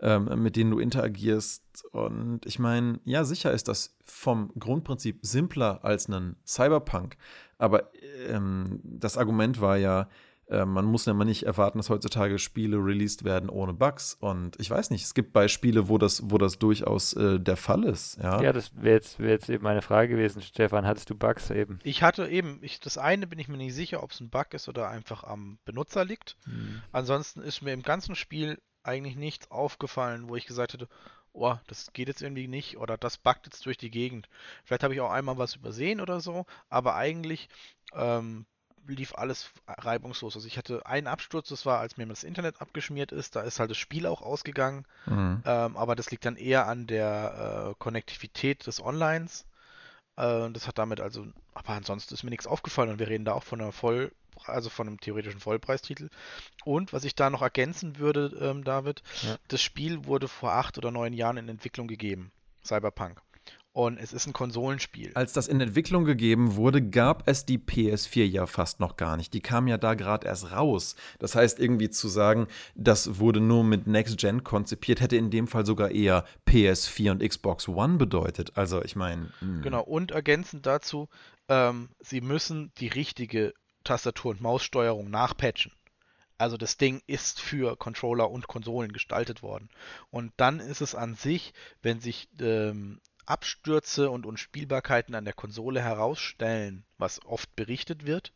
ähm, mit denen du interagierst. Und ich meine, ja, sicher ist das vom Grundprinzip simpler als ein Cyberpunk, aber ähm, das Argument war ja, äh, man muss ja mal nicht erwarten, dass heutzutage Spiele released werden ohne Bugs. Und ich weiß nicht, es gibt Beispiele, wo das, wo das durchaus äh, der Fall ist. Ja, ja das wäre jetzt, wär jetzt eben meine Frage gewesen. Stefan, hattest du Bugs eben? Ich hatte eben, ich, das eine bin ich mir nicht sicher, ob es ein Bug ist oder einfach am Benutzer liegt. Hm. Ansonsten ist mir im ganzen Spiel eigentlich nichts aufgefallen, wo ich gesagt hätte, oh, das geht jetzt irgendwie nicht oder das backt jetzt durch die Gegend. Vielleicht habe ich auch einmal was übersehen oder so, aber eigentlich ähm, lief alles reibungslos. Also ich hatte einen Absturz, das war, als mir das Internet abgeschmiert ist, da ist halt das Spiel auch ausgegangen, mhm. ähm, aber das liegt dann eher an der äh, Konnektivität des Onlines. Äh, das hat damit also, aber ansonsten ist mir nichts aufgefallen und wir reden da auch von einer voll also von einem theoretischen Vollpreistitel. Und was ich da noch ergänzen würde, ähm, David, ja. das Spiel wurde vor acht oder neun Jahren in Entwicklung gegeben. Cyberpunk. Und es ist ein Konsolenspiel. Als das in Entwicklung gegeben wurde, gab es die PS4 ja fast noch gar nicht. Die kam ja da gerade erst raus. Das heißt, irgendwie zu sagen, das wurde nur mit Next Gen konzipiert, hätte in dem Fall sogar eher PS4 und Xbox One bedeutet. Also, ich meine. Hm. Genau, und ergänzend dazu, ähm, sie müssen die richtige Tastatur- und Maussteuerung nachpatchen. Also das Ding ist für Controller und Konsolen gestaltet worden. Und dann ist es an sich, wenn sich ähm, Abstürze und Unspielbarkeiten an der Konsole herausstellen, was oft berichtet wird,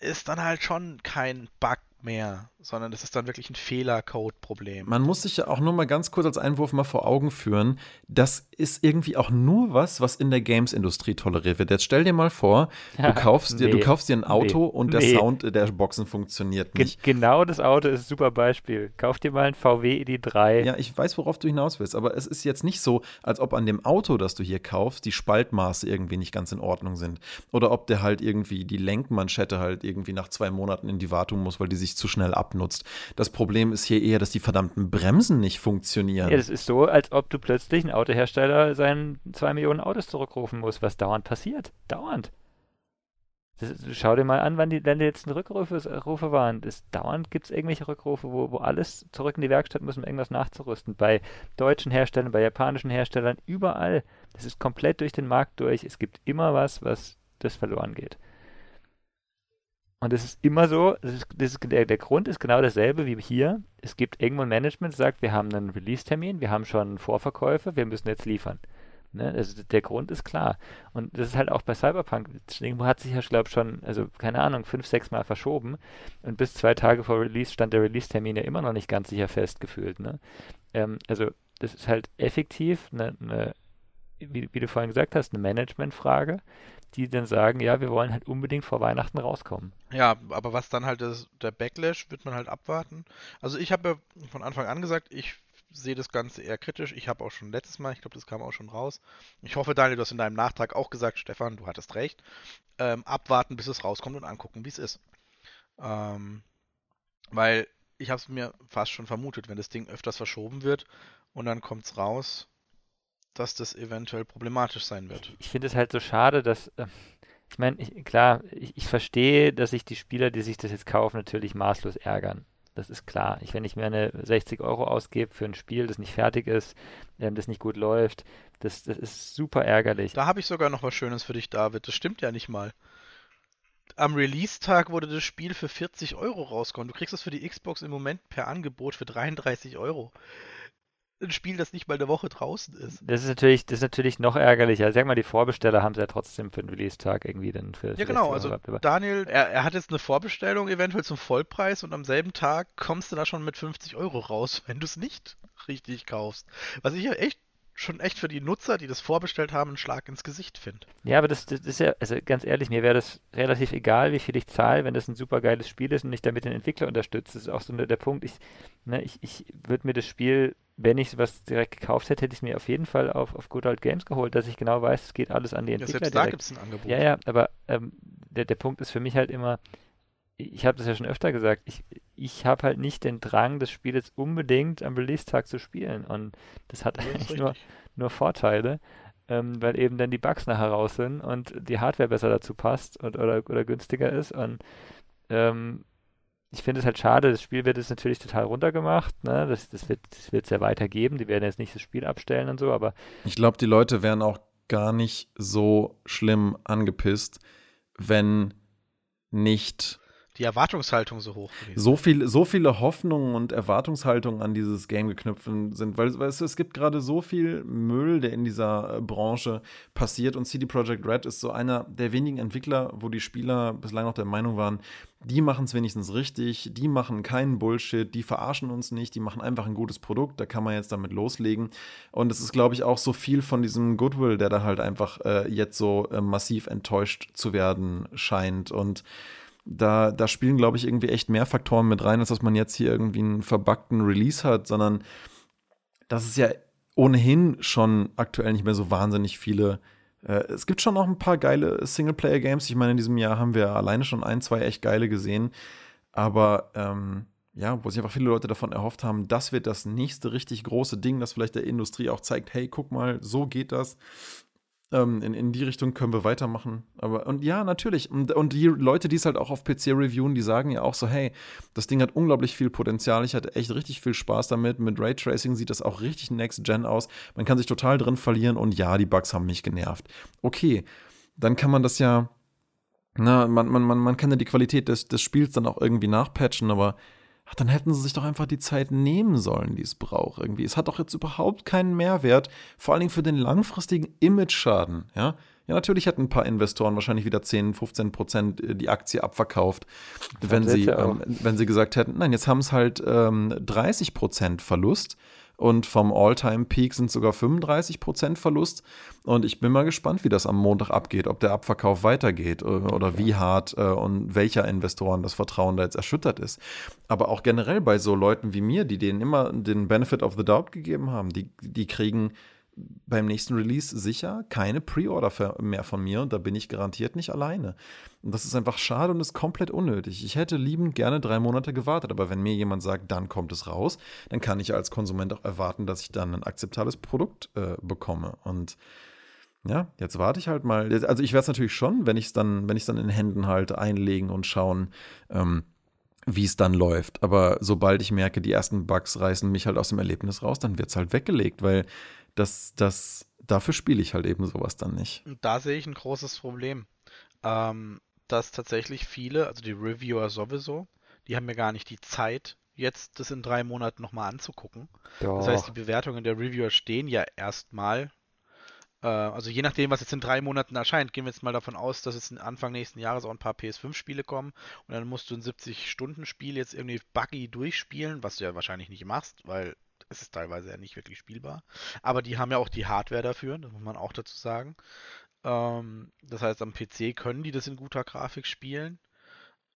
ist dann halt schon kein Bug mehr, sondern das ist dann wirklich ein Fehlercode-Problem. Man muss sich ja auch nur mal ganz kurz als Einwurf mal vor Augen führen, das ist irgendwie auch nur was, was in der Games-Industrie toleriert wird. Jetzt stell dir mal vor, du kaufst dir, nee, du kaufst dir ein Auto nee, und der nee. Sound der Boxen funktioniert nicht. Ge genau das Auto ist ein super Beispiel. Kauf dir mal ein VW ID3. Ja, ich weiß, worauf du hinaus willst, aber es ist jetzt nicht so, als ob an dem Auto, das du hier kaufst, die Spaltmaße irgendwie nicht ganz in Ordnung sind. Oder ob der halt irgendwie die Lenkmanschette halt irgendwie nach zwei Monaten in die Wartung muss, weil die sich zu schnell abnutzt. Das Problem ist hier eher, dass die verdammten Bremsen nicht funktionieren. Ja, das ist so, als ob du plötzlich ein Autohersteller seinen zwei Millionen Autos zurückrufen muss, was dauernd passiert. Dauernd. Das, schau dir mal an, wann die, die letzten Rückrufe Rufe waren. Das, dauernd gibt es irgendwelche Rückrufe, wo, wo alles zurück in die Werkstatt muss, um irgendwas nachzurüsten. Bei deutschen Herstellern, bei japanischen Herstellern, überall. Das ist komplett durch den Markt durch. Es gibt immer was, was das verloren geht. Und es ist immer so, das ist, das ist, der, der Grund ist genau dasselbe wie hier. Es gibt irgendwo ein Management, das sagt, wir haben einen Release-Termin, wir haben schon Vorverkäufe, wir müssen jetzt liefern. Ne? Also der Grund ist klar. Und das ist halt auch bei Cyberpunk. Irgendwo hat sich ja, glaube ich, schon, also keine Ahnung, fünf, sechs Mal verschoben. Und bis zwei Tage vor Release stand der Release-Termin ja immer noch nicht ganz sicher festgefühlt. Ne? Ähm, also das ist halt effektiv eine, eine wie, wie, du vorhin gesagt hast, eine Managementfrage die dann sagen, ja, wir wollen halt unbedingt vor Weihnachten rauskommen. Ja, aber was dann halt das, der Backlash, wird man halt abwarten. Also ich habe von Anfang an gesagt, ich sehe das Ganze eher kritisch. Ich habe auch schon letztes Mal, ich glaube, das kam auch schon raus. Ich hoffe, Daniel, du hast in deinem Nachtrag auch gesagt, Stefan, du hattest recht. Ähm, abwarten, bis es rauskommt und angucken, wie es ist. Ähm, weil ich habe es mir fast schon vermutet, wenn das Ding öfters verschoben wird und dann kommt es raus, dass das eventuell problematisch sein wird. Ich finde es halt so schade, dass. Äh, ich meine, klar, ich, ich, verstehe, dass sich die Spieler, die sich das jetzt kaufen, natürlich maßlos ärgern. Das ist klar. Ich, wenn ich mir eine 60 Euro ausgebe für ein Spiel, das nicht fertig ist, ähm, das nicht gut läuft, das, das ist super ärgerlich. Da habe ich sogar noch was Schönes für dich, David. Das stimmt ja nicht mal. Am Release-Tag wurde das Spiel für 40 Euro rauskommen. Du kriegst es für die Xbox im Moment per Angebot für 33 Euro ein Spiel, das nicht mal eine Woche draußen ist. Das ist natürlich, das ist natürlich noch ärgerlicher. Sag mal, die Vorbesteller haben es ja trotzdem für den Release-Tag irgendwie dann für. Ja, genau. Also Daniel, er, er, hat jetzt eine Vorbestellung eventuell zum Vollpreis und am selben Tag kommst du da schon mit 50 Euro raus, wenn du es nicht richtig kaufst. Was ich ja echt schon echt für die Nutzer, die das vorbestellt haben, einen Schlag ins Gesicht finde. Ja, aber das, das, ist ja, also ganz ehrlich, mir wäre das relativ egal, wie viel ich zahle, wenn das ein super geiles Spiel ist und ich damit den Entwickler unterstütze. Das ist auch so der, der Punkt. Ich, ne, ich, ich würde mir das Spiel, wenn ich was direkt gekauft hätte, hätte ich es mir auf jeden Fall auf, auf Good Old Games geholt, dass ich genau weiß, es geht alles an die Entwickler. Ja, selbst direkt. da gibt es ein Angebot. Ja, ja, aber ähm, der, der Punkt ist für mich halt immer, ich habe das ja schon öfter gesagt, ich, ich habe halt nicht den Drang, das Spiel jetzt unbedingt am Release-Tag zu spielen. Und das hat das eigentlich nur, nur Vorteile, ähm, weil eben dann die Bugs nachher raus sind und die Hardware besser dazu passt und, oder, oder günstiger ist. Und ähm, ich finde es halt schade, das Spiel wird jetzt natürlich total runtergemacht. Ne? Das, das wird es das ja weitergeben. Die werden jetzt nicht das Spiel abstellen und so, aber. Ich glaube, die Leute wären auch gar nicht so schlimm angepisst, wenn nicht die Erwartungshaltung so hoch gewesen. So, viel, so viele Hoffnungen und Erwartungshaltungen an dieses Game geknüpft sind, weil, weil es, es gibt gerade so viel Müll, der in dieser äh, Branche passiert und CD Projekt Red ist so einer der wenigen Entwickler, wo die Spieler bislang noch der Meinung waren, die machen es wenigstens richtig, die machen keinen Bullshit, die verarschen uns nicht, die machen einfach ein gutes Produkt, da kann man jetzt damit loslegen. Und es ist, glaube ich, auch so viel von diesem Goodwill, der da halt einfach äh, jetzt so äh, massiv enttäuscht zu werden scheint. Und da, da spielen, glaube ich, irgendwie echt mehr Faktoren mit rein, als dass man jetzt hier irgendwie einen verbuggten Release hat, sondern das ist ja ohnehin schon aktuell nicht mehr so wahnsinnig viele. Äh, es gibt schon noch ein paar geile Singleplayer-Games. Ich meine, in diesem Jahr haben wir alleine schon ein, zwei echt geile gesehen. Aber ähm, ja, wo sich einfach viele Leute davon erhofft haben, das wird das nächste richtig große Ding, das vielleicht der Industrie auch zeigt, hey, guck mal, so geht das. Ähm, in, in die Richtung können wir weitermachen. Aber, und ja, natürlich. Und, und die Leute, die es halt auch auf PC reviewen, die sagen ja auch so, hey, das Ding hat unglaublich viel Potenzial. Ich hatte echt richtig viel Spaß damit. Mit Raytracing sieht das auch richtig Next Gen aus. Man kann sich total drin verlieren und ja, die Bugs haben mich genervt. Okay, dann kann man das ja, na, man, man, man, man kann ja die Qualität des, des Spiels dann auch irgendwie nachpatchen, aber ach, dann hätten sie sich doch einfach die Zeit nehmen sollen, die es braucht irgendwie. Es hat doch jetzt überhaupt keinen Mehrwert, vor allen Dingen für den langfristigen Image-Schaden, ja. Ja, natürlich hätten ein paar Investoren wahrscheinlich wieder 10, 15 Prozent äh, die Aktie abverkauft, wenn sie, ähm, wenn sie gesagt hätten, nein, jetzt haben es halt ähm, 30 Prozent Verlust und vom All-Time-Peak sind sogar 35% Verlust. Und ich bin mal gespannt, wie das am Montag abgeht, ob der Abverkauf weitergeht äh, oder wie hart äh, und welcher Investoren das Vertrauen da jetzt erschüttert ist. Aber auch generell bei so Leuten wie mir, die denen immer den Benefit of the Doubt gegeben haben, die, die kriegen beim nächsten Release sicher keine Pre-Order mehr von mir und da bin ich garantiert nicht alleine. Und das ist einfach schade und ist komplett unnötig. Ich hätte liebend gerne drei Monate gewartet, aber wenn mir jemand sagt, dann kommt es raus, dann kann ich als Konsument auch erwarten, dass ich dann ein akzeptables Produkt äh, bekomme. Und ja, jetzt warte ich halt mal. Also ich werde es natürlich schon, wenn ich es dann, wenn ich dann in Händen halte, einlegen und schauen, ähm, wie es dann läuft. Aber sobald ich merke, die ersten Bugs reißen mich halt aus dem Erlebnis raus, dann wird es halt weggelegt, weil das, das, dafür spiele ich halt eben sowas dann nicht. Und da sehe ich ein großes Problem. Ähm, dass tatsächlich viele, also die Reviewer sowieso, die haben ja gar nicht die Zeit, jetzt das in drei Monaten nochmal anzugucken. Doch. Das heißt, die Bewertungen der Reviewer stehen ja erstmal. Äh, also je nachdem, was jetzt in drei Monaten erscheint, gehen wir jetzt mal davon aus, dass jetzt Anfang nächsten Jahres auch ein paar PS5-Spiele kommen und dann musst du ein 70-Stunden-Spiel jetzt irgendwie buggy durchspielen, was du ja wahrscheinlich nicht machst, weil es ist teilweise ja nicht wirklich spielbar. Aber die haben ja auch die Hardware dafür, das muss man auch dazu sagen. Ähm, das heißt, am PC können die das in guter Grafik spielen.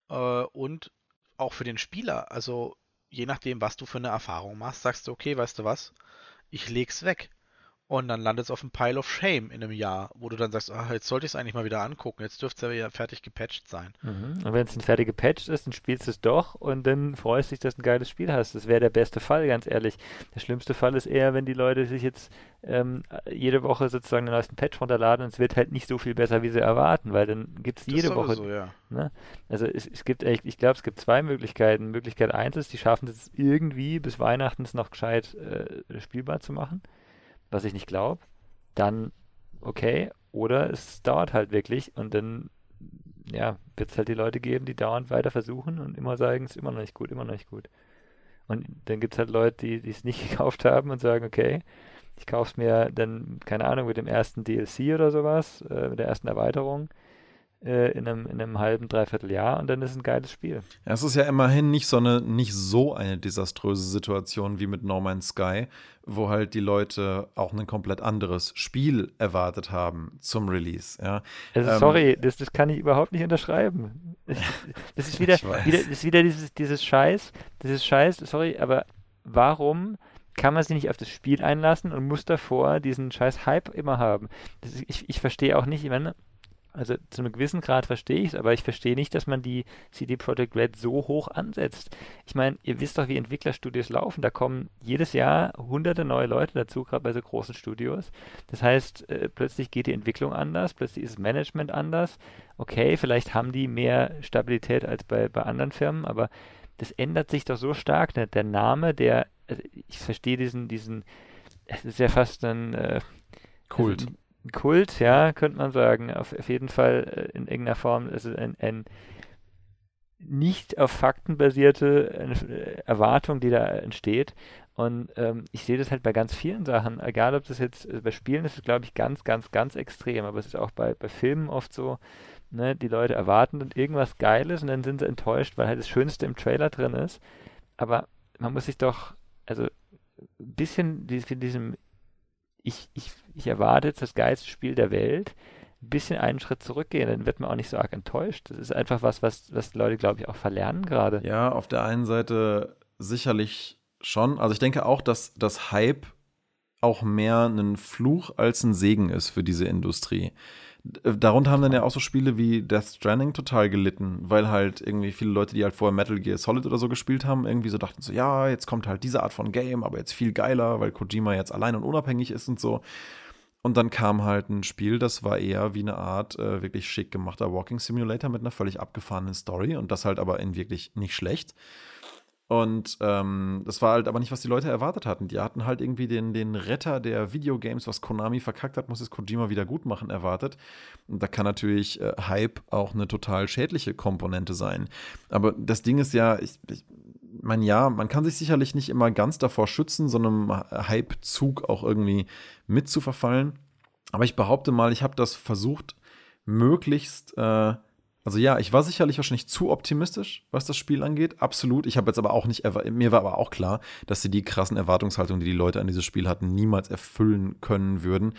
Äh, und auch für den Spieler, also je nachdem, was du für eine Erfahrung machst, sagst du, okay, weißt du was, ich leg's weg. Und dann landet es auf einem Pile of Shame in einem Jahr, wo du dann sagst, ach, jetzt sollte ich es eigentlich mal wieder angucken, jetzt dürfte es ja fertig gepatcht sein. Mhm. Und wenn es ein fertig gepatcht ist, dann spielst du es doch und dann freust du dich, dass du ein geiles Spiel hast. Das wäre der beste Fall, ganz ehrlich. Der schlimmste Fall ist eher, wenn die Leute sich jetzt ähm, jede Woche sozusagen den neuesten Patch runterladen und es wird halt nicht so viel besser, wie sie erwarten, weil dann gibt es jede Woche. So, ja. ne? Also es, es gibt echt, ich glaube, es gibt zwei Möglichkeiten. Möglichkeit eins ist, die schaffen es irgendwie bis Weihnachten noch gescheit äh, spielbar zu machen was ich nicht glaube, dann okay. Oder es dauert halt wirklich und dann ja, wird es halt die Leute geben, die dauernd weiter versuchen und immer sagen, es ist immer noch nicht gut, immer noch nicht gut. Und dann gibt es halt Leute, die es nicht gekauft haben und sagen, okay, ich kaufe es mir dann, keine Ahnung, mit dem ersten DLC oder sowas, äh, mit der ersten Erweiterung äh, in, einem, in einem halben, dreiviertel Jahr und dann ist ein geiles Spiel. Es ist ja immerhin nicht so eine, nicht so eine desaströse Situation wie mit No Man's Sky, wo halt die Leute auch ein komplett anderes Spiel erwartet haben zum Release. Ja. Also ähm, sorry, das, das kann ich überhaupt nicht unterschreiben. Das ist wieder, wieder, das ist wieder dieses, dieses Scheiß, dieses Scheiß, sorry, aber warum kann man sich nicht auf das Spiel einlassen und muss davor diesen scheiß Hype immer haben. Ist, ich, ich verstehe auch nicht, ich meine, also zu einem gewissen Grad verstehe ich es, aber ich verstehe nicht, dass man die CD Projekt Red so hoch ansetzt. Ich meine, ihr wisst doch, wie Entwicklerstudios laufen. Da kommen jedes Jahr hunderte neue Leute dazu, gerade bei so großen Studios. Das heißt, äh, plötzlich geht die Entwicklung anders, plötzlich ist das Management anders. Okay, vielleicht haben die mehr Stabilität als bei, bei anderen Firmen, aber das ändert sich doch so stark. Ne? Der Name, der, also ich verstehe diesen, diesen, es ist ja fast ein äh, Kult. Also, Kult, ja, könnte man sagen. Auf, auf jeden Fall äh, in irgendeiner Form. Also ein, ein nicht auf Fakten basierte äh, Erwartung, die da entsteht. Und ähm, ich sehe das halt bei ganz vielen Sachen, egal ob das jetzt äh, bei Spielen ist, es glaube ich ganz, ganz, ganz extrem, aber es ist auch bei, bei Filmen oft so, ne, die Leute erwarten dann irgendwas Geiles und dann sind sie enttäuscht, weil halt das Schönste im Trailer drin ist. Aber man muss sich doch, also ein bisschen in diesem, ich, ich, ich erwarte jetzt das geilste Spiel der Welt, ein bisschen einen Schritt zurückgehen, dann wird man auch nicht so arg enttäuscht. Das ist einfach was, was, was Leute, glaube ich, auch verlernen gerade. Ja, auf der einen Seite sicherlich schon. Also ich denke auch, dass das Hype auch mehr ein Fluch als ein Segen ist für diese Industrie. Darunter haben dann ja auch so Spiele wie Death Stranding total gelitten, weil halt irgendwie viele Leute, die halt vorher Metal Gear Solid oder so gespielt haben, irgendwie so dachten so, ja, jetzt kommt halt diese Art von Game, aber jetzt viel geiler, weil Kojima jetzt allein und unabhängig ist und so. Und dann kam halt ein Spiel, das war eher wie eine Art äh, wirklich schick gemachter Walking Simulator mit einer völlig abgefahrenen Story und das halt aber in wirklich nicht schlecht. Und ähm, das war halt aber nicht, was die Leute erwartet hatten. Die hatten halt irgendwie den, den Retter der Videogames, was Konami verkackt hat, muss es Kojima wieder gut machen, erwartet. Und da kann natürlich äh, Hype auch eine total schädliche Komponente sein. Aber das Ding ist ja, ich, ich mein ja, man kann sich sicherlich nicht immer ganz davor schützen, so einem Hype-Zug auch irgendwie mitzuverfallen. Aber ich behaupte mal, ich habe das versucht, möglichst äh, also ja, ich war sicherlich wahrscheinlich zu optimistisch, was das Spiel angeht. Absolut. Ich habe jetzt aber auch nicht, mir war aber auch klar, dass sie die krassen Erwartungshaltungen, die die Leute an dieses Spiel hatten, niemals erfüllen können würden.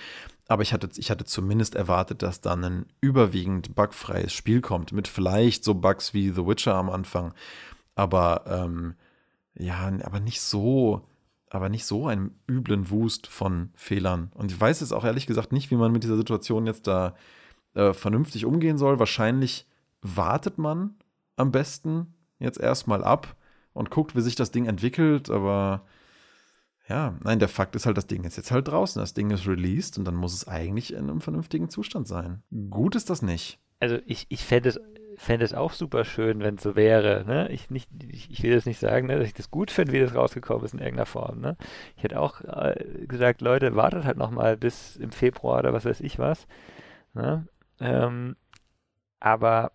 Aber ich hatte, ich hatte zumindest erwartet, dass dann ein überwiegend bugfreies Spiel kommt, mit vielleicht so Bugs wie The Witcher am Anfang. Aber ähm, ja, aber nicht so, aber nicht so einem üblen Wust von Fehlern. Und ich weiß jetzt auch ehrlich gesagt nicht, wie man mit dieser Situation jetzt da äh, vernünftig umgehen soll. Wahrscheinlich wartet man am besten jetzt erstmal ab und guckt, wie sich das Ding entwickelt, aber ja, nein, der Fakt ist halt, das Ding ist jetzt halt draußen, das Ding ist released und dann muss es eigentlich in einem vernünftigen Zustand sein. Gut ist das nicht. Also ich, ich fände es, fänd es auch super schön, wenn es so wäre. Ne? Ich, nicht, ich, ich will jetzt nicht sagen, ne, dass ich das gut finde, wie das rausgekommen ist in irgendeiner Form. Ne? Ich hätte auch äh, gesagt, Leute, wartet halt nochmal bis im Februar oder was weiß ich was. Ne? Ähm, aber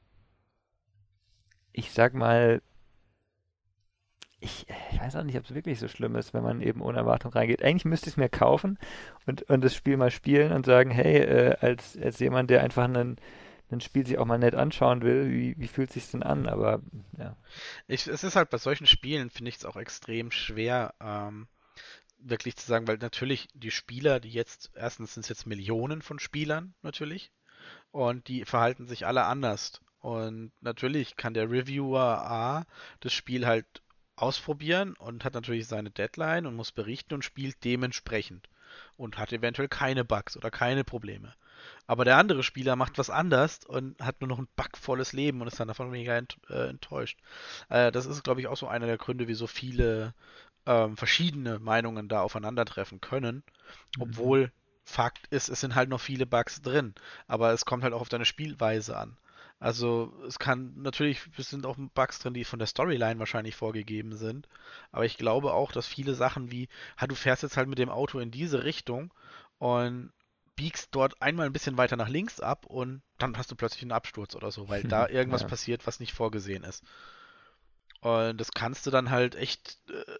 ich sag mal, ich, ich, weiß auch nicht, ob es wirklich so schlimm ist, wenn man eben ohne Erwartung reingeht. Eigentlich müsste ich es mir kaufen und, und das Spiel mal spielen und sagen, hey, äh, als, als jemand, der einfach ein, ein Spiel sich auch mal nett anschauen will, wie, wie fühlt es sich denn an? Aber ja. Ich, es ist halt bei solchen Spielen, finde ich es auch extrem schwer, ähm, wirklich zu sagen, weil natürlich die Spieler, die jetzt, erstens sind es jetzt Millionen von Spielern natürlich, und die verhalten sich alle anders. Und natürlich kann der Reviewer A das Spiel halt ausprobieren und hat natürlich seine Deadline und muss berichten und spielt dementsprechend und hat eventuell keine Bugs oder keine Probleme. Aber der andere Spieler macht was anders und hat nur noch ein bugvolles Leben und ist dann davon mega ent, äh, enttäuscht. Äh, das ist, glaube ich, auch so einer der Gründe, wieso viele ähm, verschiedene Meinungen da aufeinandertreffen können, mhm. obwohl Fakt ist, es sind halt noch viele Bugs drin. Aber es kommt halt auch auf deine Spielweise an. Also es kann natürlich, es sind auch Bugs drin, die von der Storyline wahrscheinlich vorgegeben sind. Aber ich glaube auch, dass viele Sachen wie, ha, du fährst jetzt halt mit dem Auto in diese Richtung und biegst dort einmal ein bisschen weiter nach links ab und dann hast du plötzlich einen Absturz oder so, weil da irgendwas ja. passiert, was nicht vorgesehen ist. Und das kannst du dann halt echt äh,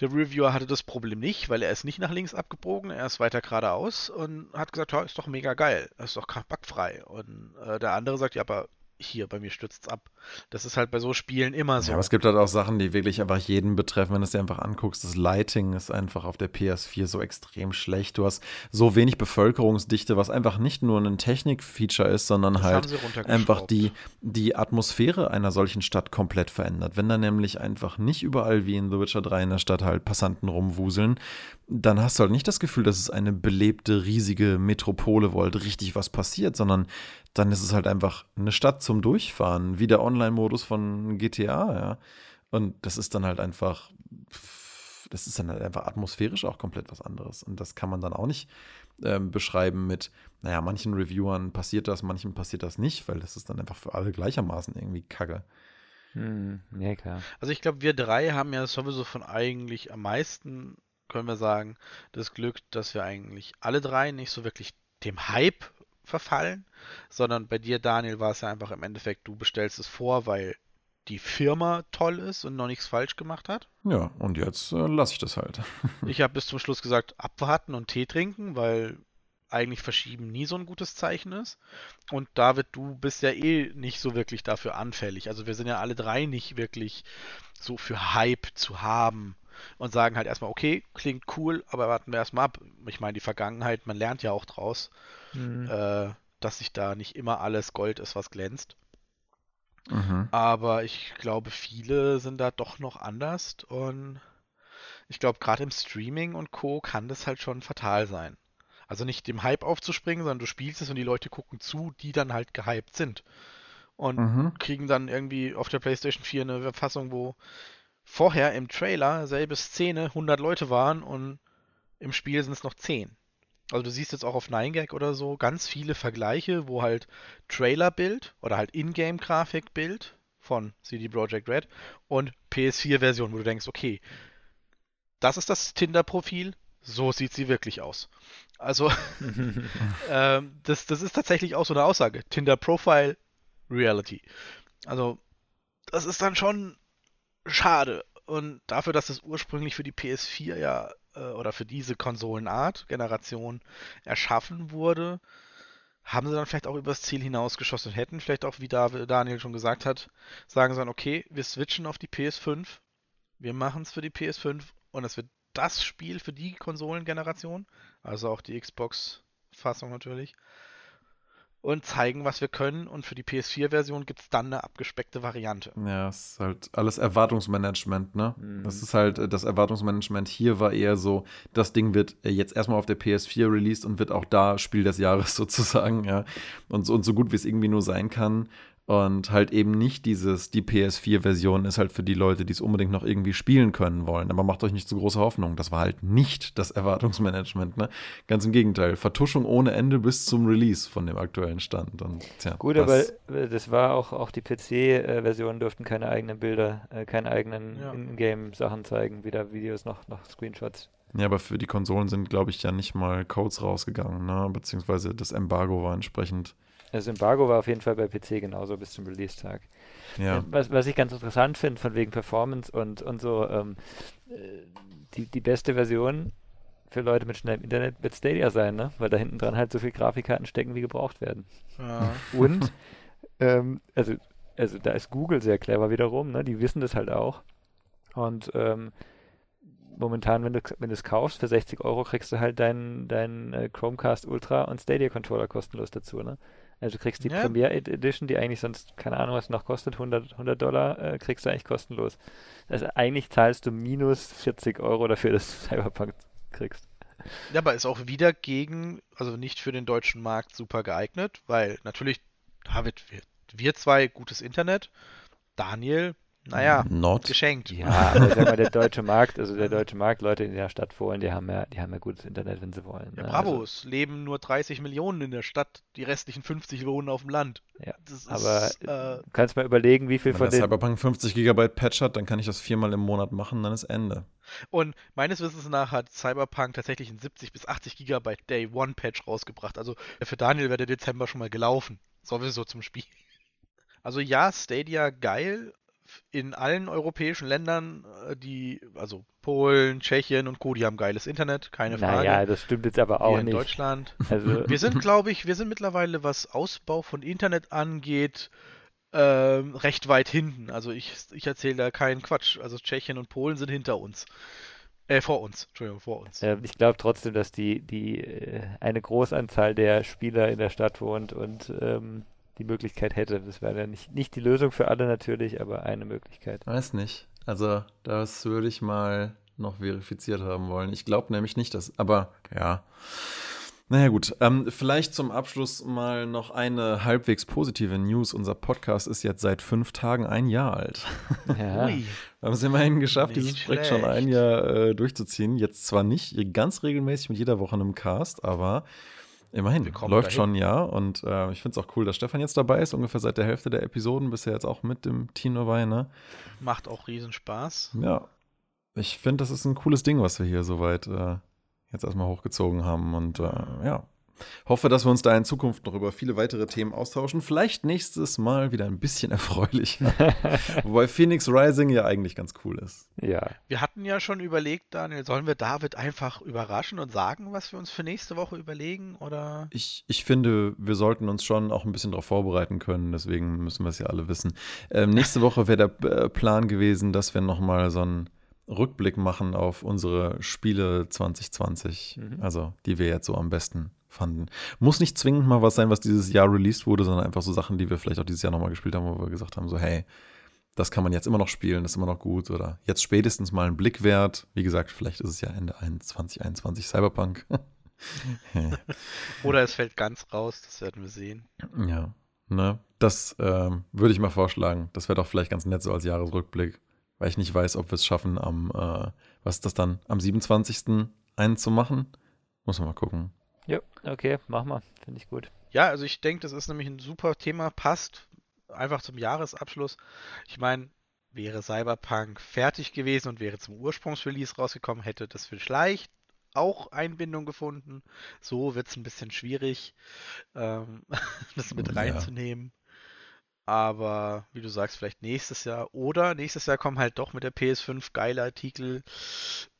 der Reviewer hatte das Problem nicht, weil er ist nicht nach links abgebogen, er ist weiter geradeaus und hat gesagt, ja, ist doch mega geil, ist doch bugfrei. Und äh, der andere sagt, ja, aber hier, bei mir stürzt es ab. Das ist halt bei so Spielen immer so. Ja, aber es gibt halt auch Sachen, die wirklich einfach jeden betreffen, wenn du es dir einfach anguckst. Das Lighting ist einfach auf der PS4 so extrem schlecht. Du hast so wenig Bevölkerungsdichte, was einfach nicht nur ein Technikfeature ist, sondern das halt einfach die, die Atmosphäre einer solchen Stadt komplett verändert. Wenn da nämlich einfach nicht überall wie in The Witcher 3 in der Stadt halt Passanten rumwuseln, dann hast du halt nicht das Gefühl, dass es eine belebte, riesige Metropole, wo halt richtig was passiert, sondern dann ist es halt einfach eine Stadt zum Durchfahren, wie der Online-Modus von GTA, ja. Und das ist dann halt einfach, das ist dann halt einfach atmosphärisch auch komplett was anderes. Und das kann man dann auch nicht ähm, beschreiben mit, naja, manchen Reviewern passiert das, manchen passiert das nicht, weil das ist dann einfach für alle gleichermaßen irgendwie kacke. Hm, ja, klar. Also ich glaube, wir drei haben ja sowieso von eigentlich am meisten, können wir sagen, das Glück, dass wir eigentlich alle drei nicht so wirklich dem Hype verfallen, sondern bei dir, Daniel, war es ja einfach im Endeffekt, du bestellst es vor, weil die Firma toll ist und noch nichts falsch gemacht hat. Ja, und jetzt äh, lasse ich das halt. ich habe bis zum Schluss gesagt, abwarten und Tee trinken, weil eigentlich Verschieben nie so ein gutes Zeichen ist. Und David, du bist ja eh nicht so wirklich dafür anfällig. Also wir sind ja alle drei nicht wirklich so für Hype zu haben und sagen halt erstmal, okay, klingt cool, aber warten wir erstmal ab. Ich meine, die Vergangenheit, man lernt ja auch draus, mhm. äh, dass sich da nicht immer alles Gold ist, was glänzt. Mhm. Aber ich glaube, viele sind da doch noch anders und ich glaube, gerade im Streaming und Co. kann das halt schon fatal sein. Also nicht dem Hype aufzuspringen, sondern du spielst es und die Leute gucken zu, die dann halt gehypt sind. Und mhm. kriegen dann irgendwie auf der PlayStation 4 eine Fassung, wo vorher im Trailer selbe Szene 100 Leute waren und im Spiel sind es noch 10. Also du siehst jetzt auch auf 9gag oder so ganz viele Vergleiche, wo halt Trailer-Bild oder halt Ingame-Grafik-Bild von CD Projekt Red und PS4-Version, wo du denkst, okay, das ist das Tinder-Profil, so sieht sie wirklich aus. Also, ähm, das, das ist tatsächlich auch so eine Aussage. Tinder Profile Reality. Also, das ist dann schon schade. Und dafür, dass es ursprünglich für die PS4 ja äh, oder für diese Konsolenart, Generation erschaffen wurde, haben sie dann vielleicht auch übers Ziel hinausgeschossen und hätten vielleicht auch, wie Daniel schon gesagt hat, sagen sollen, okay, wir switchen auf die PS5, wir machen es für die PS5 und es wird das Spiel für die Konsolengeneration, also auch die Xbox-Fassung natürlich und zeigen, was wir können. Und für die PS4-Version gibt es dann eine abgespeckte Variante. Ja, es ist halt alles Erwartungsmanagement, ne? Mhm. Das ist halt, äh, das Erwartungsmanagement hier war eher so, das Ding wird äh, jetzt erstmal auf der PS4 released und wird auch da Spiel des Jahres sozusagen, ja. Und und so gut wie es irgendwie nur sein kann. Und halt eben nicht dieses, die PS4-Version ist halt für die Leute, die es unbedingt noch irgendwie spielen können wollen. Aber macht euch nicht zu große Hoffnung. Das war halt nicht das Erwartungsmanagement. Ne? Ganz im Gegenteil. Vertuschung ohne Ende bis zum Release von dem aktuellen Stand. Und, tja, Gut, aber äh, das war auch, auch die PC-Versionen durften keine eigenen Bilder, äh, keine eigenen ja. Ingame-Sachen zeigen, weder Videos noch, noch Screenshots. Ja, aber für die Konsolen sind, glaube ich, ja nicht mal Codes rausgegangen, ne? beziehungsweise das Embargo war entsprechend das Embargo war auf jeden Fall bei PC genauso bis zum Release-Tag. Ja. Was, was ich ganz interessant finde, von wegen Performance und, und so, ähm, äh, die, die beste Version für Leute mit schnellem Internet wird Stadia sein, ne? Weil da hinten dran halt so viele Grafikkarten stecken, wie gebraucht werden. Ja. Und, ähm, also, also da ist Google sehr clever wiederum, ne? Die wissen das halt auch. Und ähm, momentan, wenn du wenn es kaufst, für 60 Euro kriegst du halt deinen dein, äh, Chromecast Ultra und Stadia Controller kostenlos dazu, ne? Also du kriegst die ja. Premiere Edition, die eigentlich sonst, keine Ahnung, was noch kostet, 100, 100 Dollar, äh, kriegst du eigentlich kostenlos. Also eigentlich zahlst du minus 40 Euro dafür, dass du Cyberpunk kriegst. Ja, aber ist auch wieder gegen, also nicht für den deutschen Markt super geeignet, weil natürlich, David, wir, wir zwei gutes Internet, Daniel naja, Not. geschenkt. Ja, aber sag mal, der deutsche Markt, also der deutsche Markt, Leute in der Stadt wohnen, die haben ja, die haben ja gutes Internet, wenn sie wollen. Ja, ne? bravo, also, es leben nur 30 Millionen in der Stadt, die restlichen 50 wohnen auf dem Land. Ja, das aber ist, äh, du kannst mal überlegen, wie viel wenn von den... Cyberpunk 50 Gigabyte Patch hat, dann kann ich das viermal im Monat machen, dann ist Ende. Und meines Wissens nach hat Cyberpunk tatsächlich einen 70 bis 80 Gigabyte Day One Patch rausgebracht. Also für Daniel wäre der Dezember schon mal gelaufen. Sowieso zum Spiel. Also ja, Stadia geil, in allen europäischen Ländern, äh, die, also Polen, Tschechien und Co., die haben geiles Internet, keine Frage. Naja, das stimmt jetzt aber auch Hier nicht. in Deutschland. Also. Wir sind, glaube ich, wir sind mittlerweile, was Ausbau von Internet angeht, äh, recht weit hinten. Also ich, ich erzähle da keinen Quatsch. Also Tschechien und Polen sind hinter uns. Äh, vor uns, Entschuldigung, vor uns. Äh, ich glaube trotzdem, dass die, die äh, eine Großanzahl der Spieler in der Stadt wohnt und ähm, die Möglichkeit hätte. Das wäre ja nicht, nicht die Lösung für alle natürlich, aber eine Möglichkeit. Weiß nicht. Also das würde ich mal noch verifiziert haben wollen. Ich glaube nämlich nicht, dass, aber ja. Naja gut, ähm, vielleicht zum Abschluss mal noch eine halbwegs positive News. Unser Podcast ist jetzt seit fünf Tagen ein Jahr alt. Ja. Wir haben es immerhin geschafft, nicht dieses Projekt schon ein Jahr äh, durchzuziehen. Jetzt zwar nicht ganz regelmäßig mit jeder Woche einem Cast, aber Immerhin, läuft dahin. schon ja. Und äh, ich finde es auch cool, dass Stefan jetzt dabei ist, ungefähr seit der Hälfte der Episoden bisher jetzt auch mit dem Team dabei. Ne? Macht auch Riesenspaß. Ja, ich finde, das ist ein cooles Ding, was wir hier soweit äh, jetzt erstmal hochgezogen haben. Und äh, ja, Hoffe, dass wir uns da in Zukunft noch über viele weitere Themen austauschen. Vielleicht nächstes Mal wieder ein bisschen erfreulicher. Wobei Phoenix Rising ja eigentlich ganz cool ist. Ja. Wir hatten ja schon überlegt, Daniel, sollen wir David einfach überraschen und sagen, was wir uns für nächste Woche überlegen? Oder? Ich, ich finde, wir sollten uns schon auch ein bisschen darauf vorbereiten können. Deswegen müssen wir es ja alle wissen. Ähm, nächste Woche wäre der äh, Plan gewesen, dass wir nochmal so ein Rückblick machen auf unsere Spiele 2020, mhm. also die wir jetzt so am besten fanden. Muss nicht zwingend mal was sein, was dieses Jahr released wurde, sondern einfach so Sachen, die wir vielleicht auch dieses Jahr nochmal gespielt haben, wo wir gesagt haben, so hey, das kann man jetzt immer noch spielen, das ist immer noch gut oder jetzt spätestens mal ein Blick wert. Wie gesagt, vielleicht ist es ja Ende 2021 Cyberpunk. oder es fällt ganz raus, das werden wir sehen. Ja, ne, das ähm, würde ich mal vorschlagen. Das wäre doch vielleicht ganz nett so als Jahresrückblick weil ich nicht weiß, ob wir es schaffen, am, äh, was ist das dann, am 27. einen zu machen. Muss man mal gucken. Ja, okay, machen wir. Finde ich gut. Ja, also ich denke, das ist nämlich ein super Thema, passt einfach zum Jahresabschluss. Ich meine, wäre Cyberpunk fertig gewesen und wäre zum Ursprungsrelease rausgekommen, hätte das vielleicht auch Einbindung gefunden. So wird es ein bisschen schwierig, ähm, das mit reinzunehmen. Aber wie du sagst, vielleicht nächstes Jahr. Oder nächstes Jahr kommen halt doch mit der PS5 geile Artikel.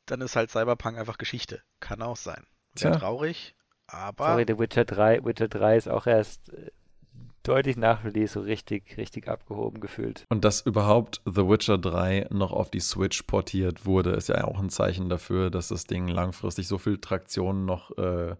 Dann ist halt Cyberpunk einfach Geschichte. Kann auch sein. Sehr traurig, aber. Sorry, The Witcher 3, Witcher 3 ist auch erst äh, deutlich nach Release so richtig, richtig abgehoben gefühlt. Und dass überhaupt The Witcher 3 noch auf die Switch portiert wurde, ist ja auch ein Zeichen dafür, dass das Ding langfristig so viel Traktion noch äh,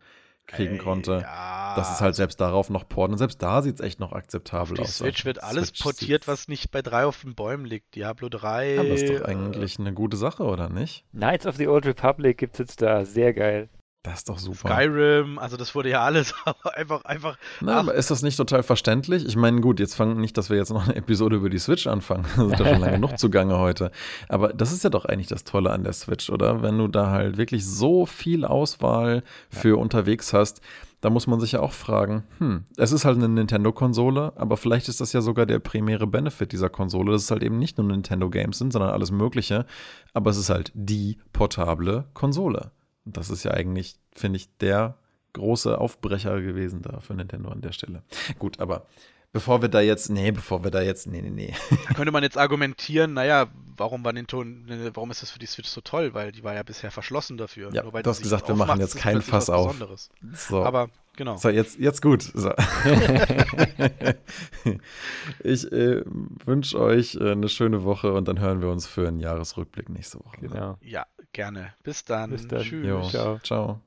kriegen Ey, konnte. Ja. Das ist halt selbst darauf noch porten. Und selbst da sieht es echt noch akzeptabel auf die aus. Switch wird alles Switch portiert, was nicht bei 3 auf den Bäumen liegt. Diablo 3. Aber ist doch eigentlich eine gute Sache, oder nicht? Knights of the Old Republic gibt es jetzt da. Sehr geil. Das ist doch super. Skyrim, also das wurde ja alles einfach, einfach. Na, aber ist das nicht total verständlich? Ich meine, gut, jetzt fangen nicht, dass wir jetzt noch eine Episode über die Switch anfangen. Das ist ja schon lange genug zugange heute. Aber das ist ja doch eigentlich das Tolle an der Switch, oder? Wenn du da halt wirklich so viel Auswahl für ja. unterwegs hast, da muss man sich ja auch fragen, hm, es ist halt eine Nintendo-Konsole, aber vielleicht ist das ja sogar der primäre Benefit dieser Konsole, dass es halt eben nicht nur Nintendo-Games sind, sondern alles Mögliche, aber es ist halt die portable Konsole. Das ist ja eigentlich, finde ich, der große Aufbrecher gewesen da für Nintendo an der Stelle. Gut, aber bevor wir da jetzt, nee, bevor wir da jetzt, nee, nee, nee. Da könnte man jetzt argumentieren, naja, warum war Nintendo, warum ist das für die Switch so toll? Weil die war ja bisher verschlossen dafür. Ja, du hast gesagt, wir machen jetzt kein Fass auf. So. Aber genau. So, jetzt, jetzt gut. So. ich äh, wünsche euch äh, eine schöne Woche und dann hören wir uns für einen Jahresrückblick nächste Woche. Genau. Ja, Gerne. Bis dann. Bis dann. Tschüss. Jo, ciao. ciao.